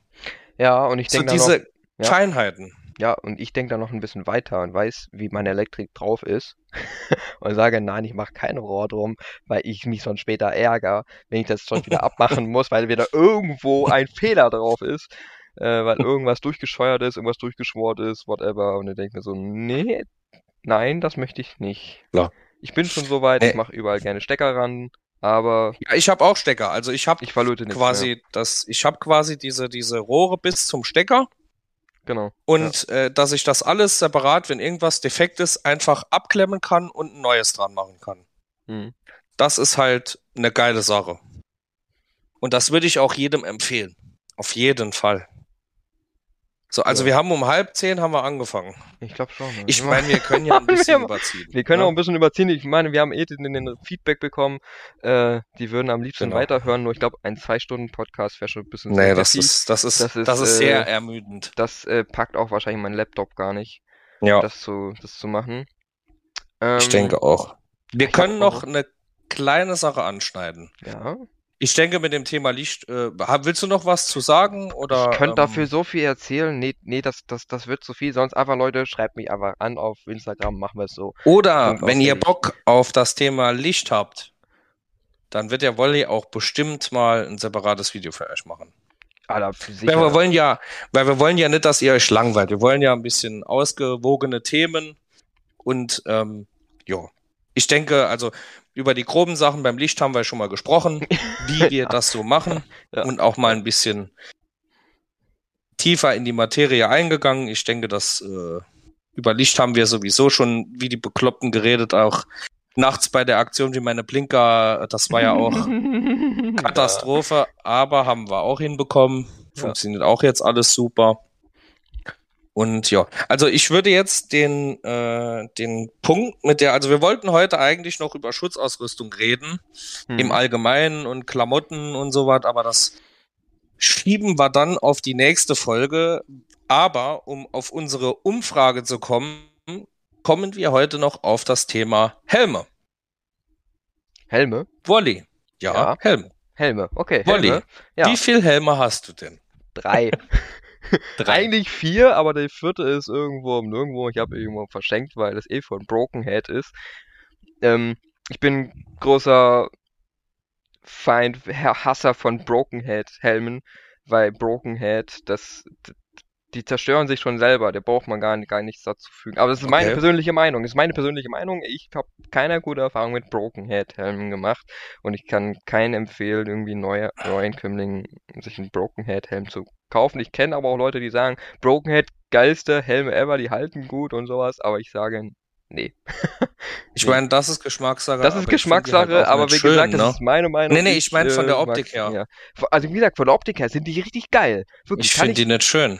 Ja, und ich denke so diese noch, ja, Feinheiten. Ja, und ich denke da noch ein bisschen weiter und weiß, wie meine Elektrik drauf ist und sage, nein, ich mache kein Rohr drum, weil ich mich sonst später ärgere, wenn ich das schon wieder abmachen muss, weil wieder irgendwo ein Fehler drauf ist, äh, weil irgendwas durchgescheuert ist, irgendwas durchgeschwort ist, whatever. Und ich denke mir so, nee, nein, das möchte ich nicht. Klar. Ich bin schon so weit, ich mache überall gerne Stecker ran, aber ja, ich habe auch Stecker. Also ich habe quasi das, ich habe quasi diese diese Rohre bis zum Stecker. Genau. Und ja. äh, dass ich das alles separat, wenn irgendwas defekt ist, einfach abklemmen kann und ein neues dran machen kann. Mhm. Das ist halt eine geile Sache. Und das würde ich auch jedem empfehlen. Auf jeden Fall. So, also ja. wir haben um halb zehn haben wir angefangen. Ich glaube schon. Ne? Ich meine, wir können ja ein bisschen überziehen. Wir können ja? auch ein bisschen überziehen. Ich meine, wir haben eh den, den Feedback bekommen, äh, die würden am liebsten genau. weiterhören, nur ich glaube, ein zwei Stunden Podcast wäre schon ein bisschen Nee, das ist, das ist, das ist, das ist äh, sehr ermüdend. Das äh, packt auch wahrscheinlich mein Laptop gar nicht. Ja, das zu, das zu machen. ich Ähm, denke auch. Wir ich können noch eine kleine Sache anschneiden. Ja. Ich denke, mit dem Thema Licht, äh, willst du noch was zu sagen? Oder, Ich könnte dafür ähm, so viel erzählen. Nee, nee, das, das, das wird zu viel. Sonst einfach, Leute, schreibt mich einfach an auf Instagram, machen wir es so. Oder Punkt wenn ihr. Bock auf das Thema Licht habt, dann wird der Wolli auch bestimmt mal ein separates Video für euch machen. Alter, Weil wir wollen ja, weil wir wollen ja nicht, dass ihr euch langweilt. Wir wollen ja ein bisschen ausgewogene Themen und ähm, ja. Ich denke, also über die groben Sachen beim Licht haben wir schon mal gesprochen, wie wir das so machen Ja. und auch mal ein bisschen tiefer in die Materie eingegangen. Ich denke, dass äh, über Licht haben wir sowieso schon wie die Bekloppten geredet, auch nachts bei der Aktion wie meine Blinker. Das war ja auch Katastrophe, aber haben wir auch hinbekommen. Ja. Funktioniert auch jetzt alles super. Und ja, also ich würde jetzt den, äh, den Punkt mit der, also wir wollten heute eigentlich noch über Schutzausrüstung reden, Hm. im Allgemeinen und Klamotten und so was, aber das schieben wir dann auf die nächste Folge. Aber um auf unsere Umfrage zu kommen, kommen wir heute noch auf das Thema Helme. Helme? Wolli. Ja, Ja. Helme. Helme, okay. Wolli. Ja, Wie viel Helme hast du denn? drei. Eigentlich vier, aber der vierte ist irgendwo um nirgendwo. Ich habe irgendwo verschenkt, weil das eh von Broken Head ist. Ähm, ich bin großer Feind, Herr Hasser von Broken Head Helmen, weil Broken Head, das, die zerstören sich schon selber. Der braucht man gar, gar nichts dazu fügen. Aber das ist meine Okay. persönliche Meinung. Das ist meine persönliche Meinung. Ich habe keine gute Erfahrung mit Broken Head Helmen gemacht und ich kann keinen empfehlen, irgendwie neue, Neueinkömmlingen sich einen Broken Head Helm zu kaufen. Ich kenne aber auch Leute, die sagen, Broken Head geilste Helme ever, die halten gut und sowas, aber ich sage, nee. Ich meine, das ist Geschmackssache. Das ist die Geschmackssache, halt aber wie schön, gesagt, ne? das ist meine Meinung. Nee, nee, ich mein von der mag- Optik her. ja. Also wie gesagt, von der Optik her sind die richtig geil. Wirklich, Ich finde die nicht schön.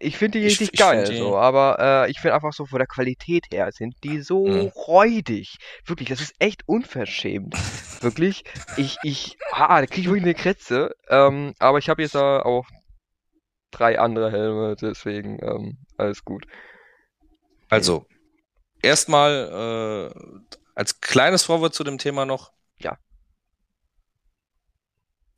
Ich finde die ich- richtig ich geil, die- so, aber äh, ich finde einfach so von der Qualität her sind die so Mhm. räudig. Wirklich, das ist echt unverschämt. wirklich, ich, ich, ah, da kriege ich wirklich eine Kretze. Ähm, aber ich habe jetzt da auch drei andere Helme, deswegen ähm, alles gut. Also, erstmal äh, als kleines Vorwort zu dem Thema noch. Ja.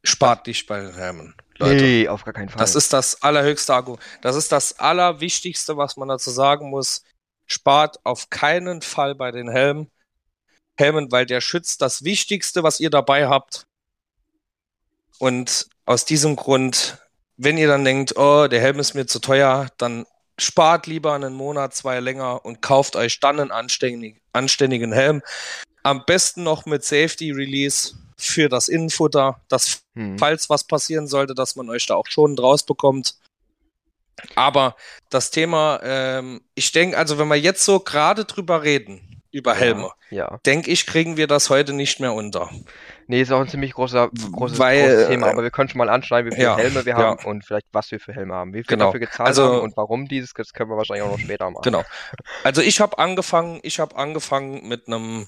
Spart nicht bei den Helmen, Leute. Nee, auf gar keinen Fall. Das ist das allerhöchste Argument. Das ist das Allerwichtigste, was man dazu sagen muss. Spart auf keinen Fall bei den Helmen. Helmen, weil der schützt das Wichtigste, was ihr dabei habt. Und aus diesem Grund, wenn ihr dann denkt, oh, der Helm ist mir zu teuer, dann spart lieber einen Monat, zwei länger und kauft euch dann einen anständig, anständigen Helm. Am besten noch mit Safety Release für das Innenfutter, dass Hm. falls was passieren sollte, dass man euch da auch schon draus bekommt. Aber das Thema, ähm, ich denke, also wenn wir jetzt so gerade drüber reden, über Helme, Ja. denke ich, kriegen wir das heute nicht mehr unter. Nee, ist auch ein ziemlich großer, großes, Weil, großes Thema, äh, aber wir können schon mal anschneiden, wie viele ja, Helme wir ja. haben und vielleicht was wir für Helme haben. Wie viel Genau. dafür gezahlt Also- haben und warum dieses, das können wir wahrscheinlich auch noch später machen. Genau. Also ich habe angefangen, ich habe angefangen mit einem,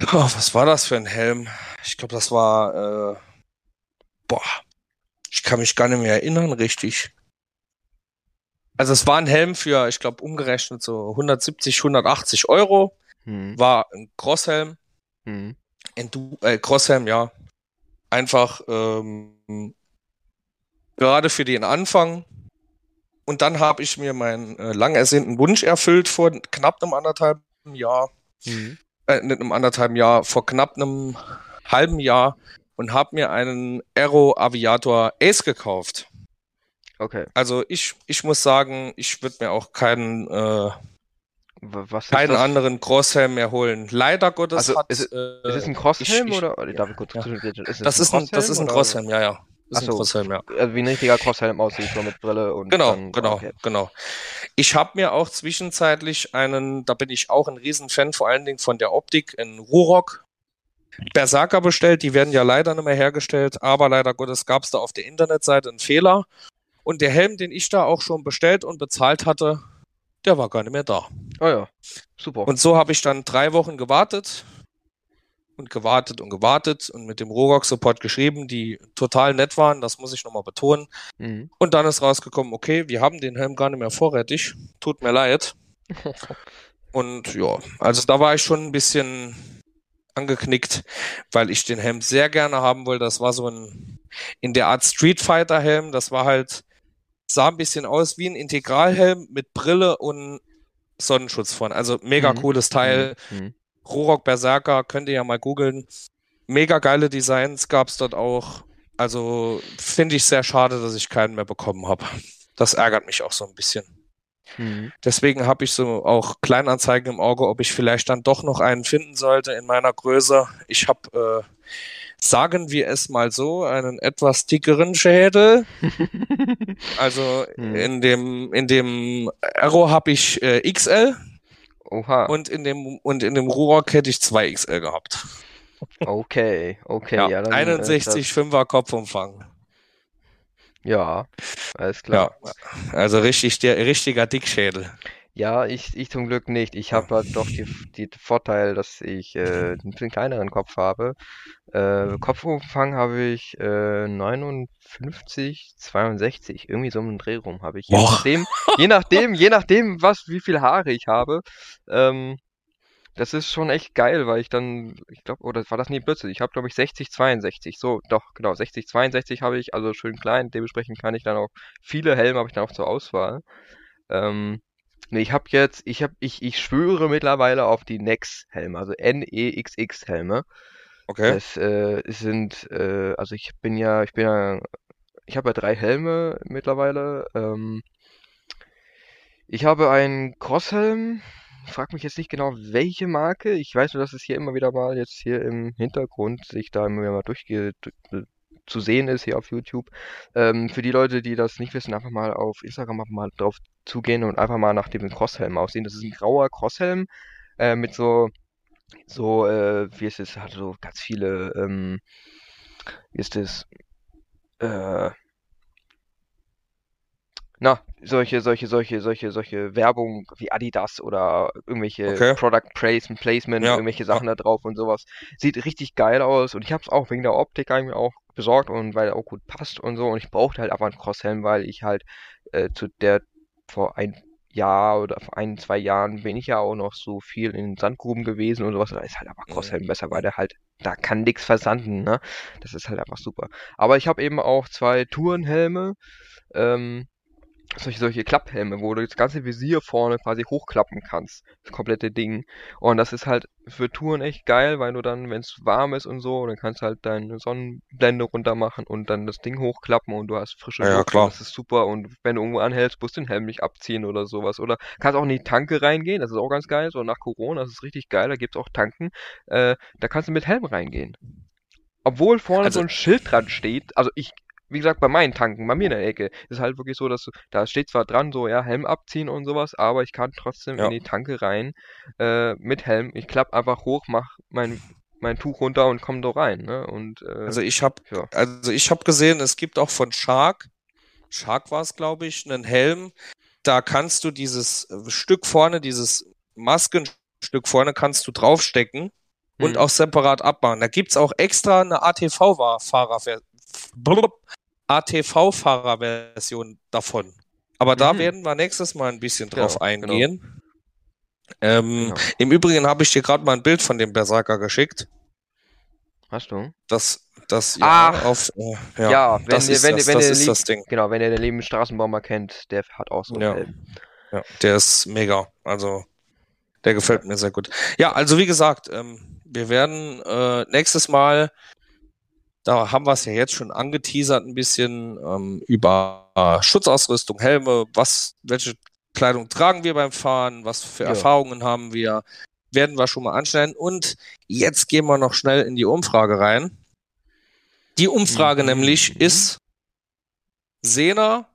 oh, was war das für ein Helm? Ich glaube, das war, äh, boah, ich kann mich gar nicht mehr erinnern, richtig. Also es war ein Helm für, ich glaube, umgerechnet so 170, 180 Euro. Hm. War ein Crosshelm. Hm. Endu äh, Crosshelm, ja. Einfach ähm, gerade für den Anfang. Und dann habe ich mir meinen äh, lang ersehnten Wunsch erfüllt vor knapp einem anderthalb Jahr, Hm. Äh, nicht einem anderthalb Jahr, vor knapp einem halben Jahr und habe mir einen Aero Aviator Ace gekauft. Okay. Also ich, ich muss sagen, ich würde mir auch keinen, äh, keinen anderen Crosshelm mehr holen. Leider Gottes Also, hat ist es- äh, Ist es ein Crosshelm ich- ich- oder? oder darf ich kurz ja. ist das ist ein, das ist ein oder- Crosshelm, ja, ja. Ist ein so. Crosshelm, ja. Also wie ein richtiger Crosshelm aussieht, so mit Brille und Genau, dann, genau, okay. genau. Ich habe mir auch zwischenzeitlich einen, da bin ich auch ein Riesenfan, vor allen Dingen von der Optik, in Rurock Berserker bestellt. Die werden ja leider nicht mehr hergestellt, aber leider Gottes gab es da auf der Internetseite einen Fehler. Und der Helm, den ich da auch schon bestellt und bezahlt hatte, der war gar nicht mehr da. Oh ja, super. Und so habe ich dann drei Wochen gewartet. Und gewartet und gewartet und mit dem Rogok-Support geschrieben, die total nett waren, das muss ich nochmal betonen. Mhm. Und dann ist rausgekommen, okay, wir haben den Helm gar nicht mehr vorrätig, tut mir leid. und ja, also da war ich schon ein bisschen angeknickt, weil ich den Helm sehr gerne haben wollte. Das war so ein in der Art Street Fighter Helm. Das war halt sah ein bisschen aus wie ein Integralhelm mit Brille und Sonnenschutz vorne. Also mega mhm. cooles Teil. Mhm. Rorok Berserker, könnt ihr ja mal googeln. Mega geile Designs gab es dort auch. Also finde ich sehr schade, dass ich keinen mehr bekommen habe. Das ärgert mich auch so ein bisschen. Mhm. Deswegen habe ich so auch Kleinanzeigen im Auge, ob ich vielleicht dann doch noch einen finden sollte in meiner Größe. Ich habe, äh, sagen wir es mal so, einen etwas dickeren Schädel. also mhm. in dem in dem Arrow habe ich äh, XL. Oha. Und in dem und in dem Rurock hätte ich 2 XL gehabt. Okay, okay. Ja, ja dann, 61 äh, 5er Kopfumfang. Ja, alles klar. Ja, also richtig, der richtiger Dickschädel. Ja, ich, ich zum Glück nicht. Ich habe halt doch die, die Vorteil, dass ich äh, einen bisschen kleineren Kopf habe. Äh, Kopfumfang habe ich äh, 59, 62, irgendwie so einen Dreh rum habe ich. Je nachdem, je nachdem, je nachdem, was, wie viel Haare ich habe. Ähm, das ist schon echt geil, weil ich dann, ich glaube, oder war das nie Blödsinn? Ich habe, glaube ich, 60, 62. So, doch, genau, 60, 62 habe ich, also schön klein. Dementsprechend kann ich dann auch, viele Helme habe ich dann auch zur Auswahl. Ähm, nee, ich habe jetzt, ich habe, ich, ich schwöre mittlerweile auf die Nex-Helme, also N-E-X-X-Helme. Okay. Das äh, sind, äh, also ich bin ja, ich bin ja, ich habe ja drei Helme mittlerweile. Ähm, ich habe einen Crosshelm, frag mich jetzt nicht genau, welche Marke. Ich weiß nur, dass es hier immer wieder mal jetzt hier im Hintergrund sich da immer wieder mal durchge zu sehen ist hier auf YouTube. Ähm, für die Leute, die das nicht wissen, einfach mal auf Instagram einfach mal drauf zugehen und einfach mal nach dem Crosshelm aussehen. Das ist ein grauer Crosshelm äh, mit so so äh, wie ist es hat so ganz viele ähm, wie ist es äh, na, solche, solche, solche, solche, solche Werbung wie Adidas oder irgendwelche okay. Product Placement, Placement, ja. irgendwelche Sachen da drauf und sowas. Sieht richtig geil aus und ich habe es auch wegen der Optik eigentlich auch besorgt und weil er auch gut passt und so und ich brauchte halt einfach einen Crosshelm, weil ich halt äh, zu der vor ein Jahr oder vor ein, zwei Jahren bin ich ja auch noch so viel in Sandgruben gewesen und sowas. Da ist halt einfach Crosshelm besser, weil der halt, da kann nix versanden, ne? Das ist halt einfach super. Aber ich habe eben auch zwei Tourenhelme. Ähm, solche, solche Klapphelme, wo du das ganze Visier vorne quasi hochklappen kannst. Das komplette Ding. Und das ist halt für Touren echt geil, weil du dann, wenn es warm ist und so, dann kannst du halt deine Sonnenblende runter machen und dann das Ding hochklappen und du hast frische ja, Luft. Klar. Das ist super. Und wenn du irgendwo anhältst, musst du den Helm nicht abziehen oder sowas. Oder kannst auch in die Tanke reingehen, das ist auch ganz geil. So nach Corona, das ist richtig geil, da gibt's auch Tanken. Äh, da kannst du mit Helm reingehen. Obwohl vorne also, so ein Schild dran steht, also ich wie gesagt, bei meinen Tanken, bei mir in der Ecke, ist halt wirklich so, dass da steht zwar dran, so, ja, Helm abziehen und sowas, aber ich kann trotzdem ja. in die Tanke rein äh, mit Helm. Ich klappe einfach hoch, mach mein mein Tuch runter und komme da rein, ne? Und äh, also ich habe ja. also ich habe gesehen, es gibt auch von Shark, Shark war es, glaube ich, einen Helm. Da kannst du dieses äh, Stück vorne, dieses Maskenstück vorne, kannst du draufstecken und hm. auch separat abbauen. Da gibt's auch extra eine ATV-Fahrer ATV-Fahrerversion davon. Aber da mhm. werden wir nächstes Mal ein bisschen drauf ja, genau. eingehen. Genau. Ähm, genau. Im Übrigen habe ich dir gerade mal ein Bild von dem Berserker geschickt. Hast du? Das, das, ja, Ach, auf, äh, ja, ja, wenn, das ist, wenn, das, wenn das, ist das Ding. Genau, wenn ihr den lieben Straßenbaumer kennt, der hat auch so einen ja. Helm. Ja, der ist mega. Also, der gefällt mir sehr gut. Ja, also wie gesagt, ähm, wir werden äh, nächstes Mal da haben wir es ja jetzt schon angeteasert ein bisschen ähm, über äh, Schutzausrüstung, Helme, was, welche Kleidung tragen wir beim Fahren, was für ja. Erfahrungen haben wir, werden wir schon mal anstellen. Und jetzt gehen wir noch schnell in die Umfrage rein. Die Umfrage mhm. nämlich ist Sena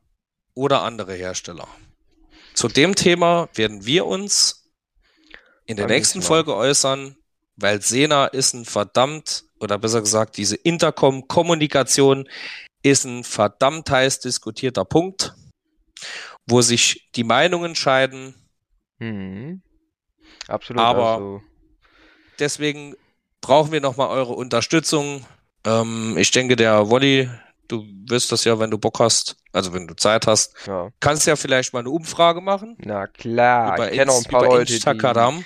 oder andere Hersteller. Zu dem Thema werden wir uns in der nächsten Folge äußern, weil Sena ist ein verdammt oder besser gesagt, diese Intercom-Kommunikation ist ein verdammt heiß diskutierter Punkt, wo sich die Meinungen scheiden. Mhm. Absolut. Aber also. deswegen brauchen wir nochmal eure Unterstützung. Ähm, ich denke, der Wolli, du wirst das ja, wenn du Bock hast, also wenn du Zeit hast, Ja. kannst ja vielleicht mal eine Umfrage machen. Na klar, über ich kenne auch ein paar über Leute, Instagram. die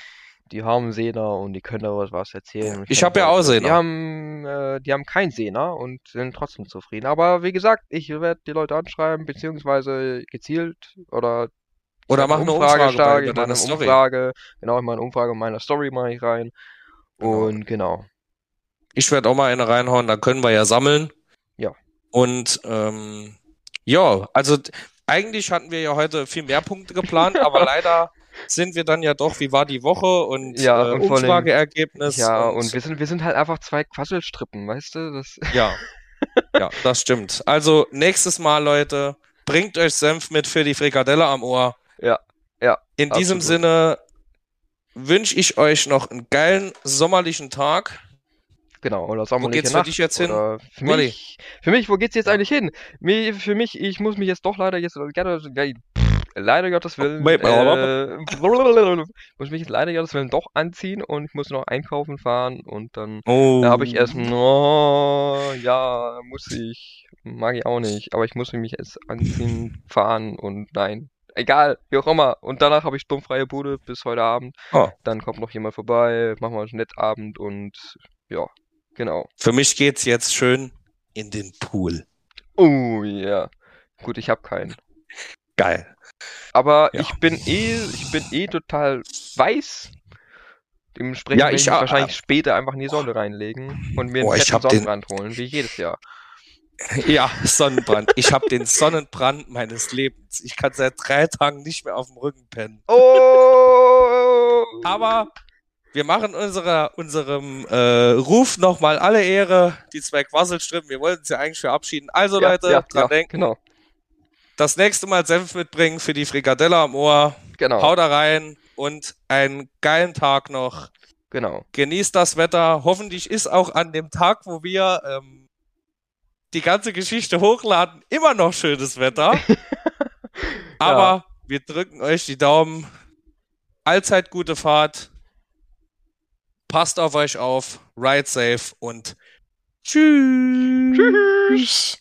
haben Sehner und die können darüber was erzählen. Ich kenn hab ja auch Sehner. Die haben, äh, die haben keinen Sehner und sind trotzdem zufrieden. Aber wie gesagt, ich werde die Leute anschreiben, beziehungsweise gezielt oder Oder ich mach eine Umfrage bei, stark, bei ich mache deiner eine Story. Umfrage, genau, ich mache eine Umfrage in meiner Story mache ich rein. Genau. Und genau. Ich werde auch mal eine reinhauen, dann können wir ja sammeln. Ja. Und ähm, ja, also eigentlich hatten wir ja heute viel mehr Punkte geplant, aber leider sind wir dann ja doch, wie war die Woche und, Ja, äh, und Umfrageergebnis. Ja, und wir sind, wir sind halt einfach zwei Quasselstrippen, weißt du? Das, ja. ja, das stimmt. Also nächstes Mal, Leute, bringt euch Senf mit für die Frikadelle am Ohr. Ja, ja, In diesem absolut. Sinne wünsche ich euch noch einen geilen sommerlichen Tag. genau. Oder Wo sommerliche geht's für Nacht, dich jetzt hin? Für mich, für mich, wo geht's jetzt eigentlich hin? Mir, für mich, ich muss mich jetzt doch leider jetzt, gerne, leider Gottes Willen, äh, muss mich jetzt leider Gottes Willen doch anziehen und ich muss noch einkaufen fahren und dann Oh. Da habe ich erst, oh, ja, muss ich, mag ich auch nicht, aber ich muss mich jetzt anziehen, fahren und nein, egal, wie auch immer. Und danach habe ich sturmfreie Bude bis heute Abend. Oh. Dann kommt noch jemand vorbei, machen wir einen Nettabend und ja, genau. Für mich geht's jetzt schön in den Pool. Oh ja, gut, ich habe keinen. Geil. Aber Ja. ich bin eh, ich bin eh total weiß. Dementsprechend Ja, werde ich ich mich auch. wahrscheinlich später einfach in die Sonne reinlegen und mir einen ich fetten hab den- Sonnenbrand holen, wie jedes Jahr. Ja, Sonnenbrand. Ich habe den Sonnenbrand meines Lebens. Ich kann seit drei Tagen nicht mehr auf dem Rücken pennen. Oh! Aber wir machen unserer, unserem äh, Ruf nochmal alle Ehre. Die zwei Quasselstrippen. Wir wollten uns ja eigentlich verabschieden. Also Ja, Leute, ja, dran ja, denken. Genau, Das nächste Mal Senf mitbringen für die Frikadelle am Ohr. genau, Haut da rein und einen geilen Tag noch. genau. genießt das Wetter. Hoffentlich ist auch an dem Tag, wo wir ähm, die ganze Geschichte hochladen, immer noch schönes Wetter. Aber wir drücken euch die Daumen. Allzeit gute Fahrt. Passt auf euch auf. Ride safe und tschüss. Tschüss.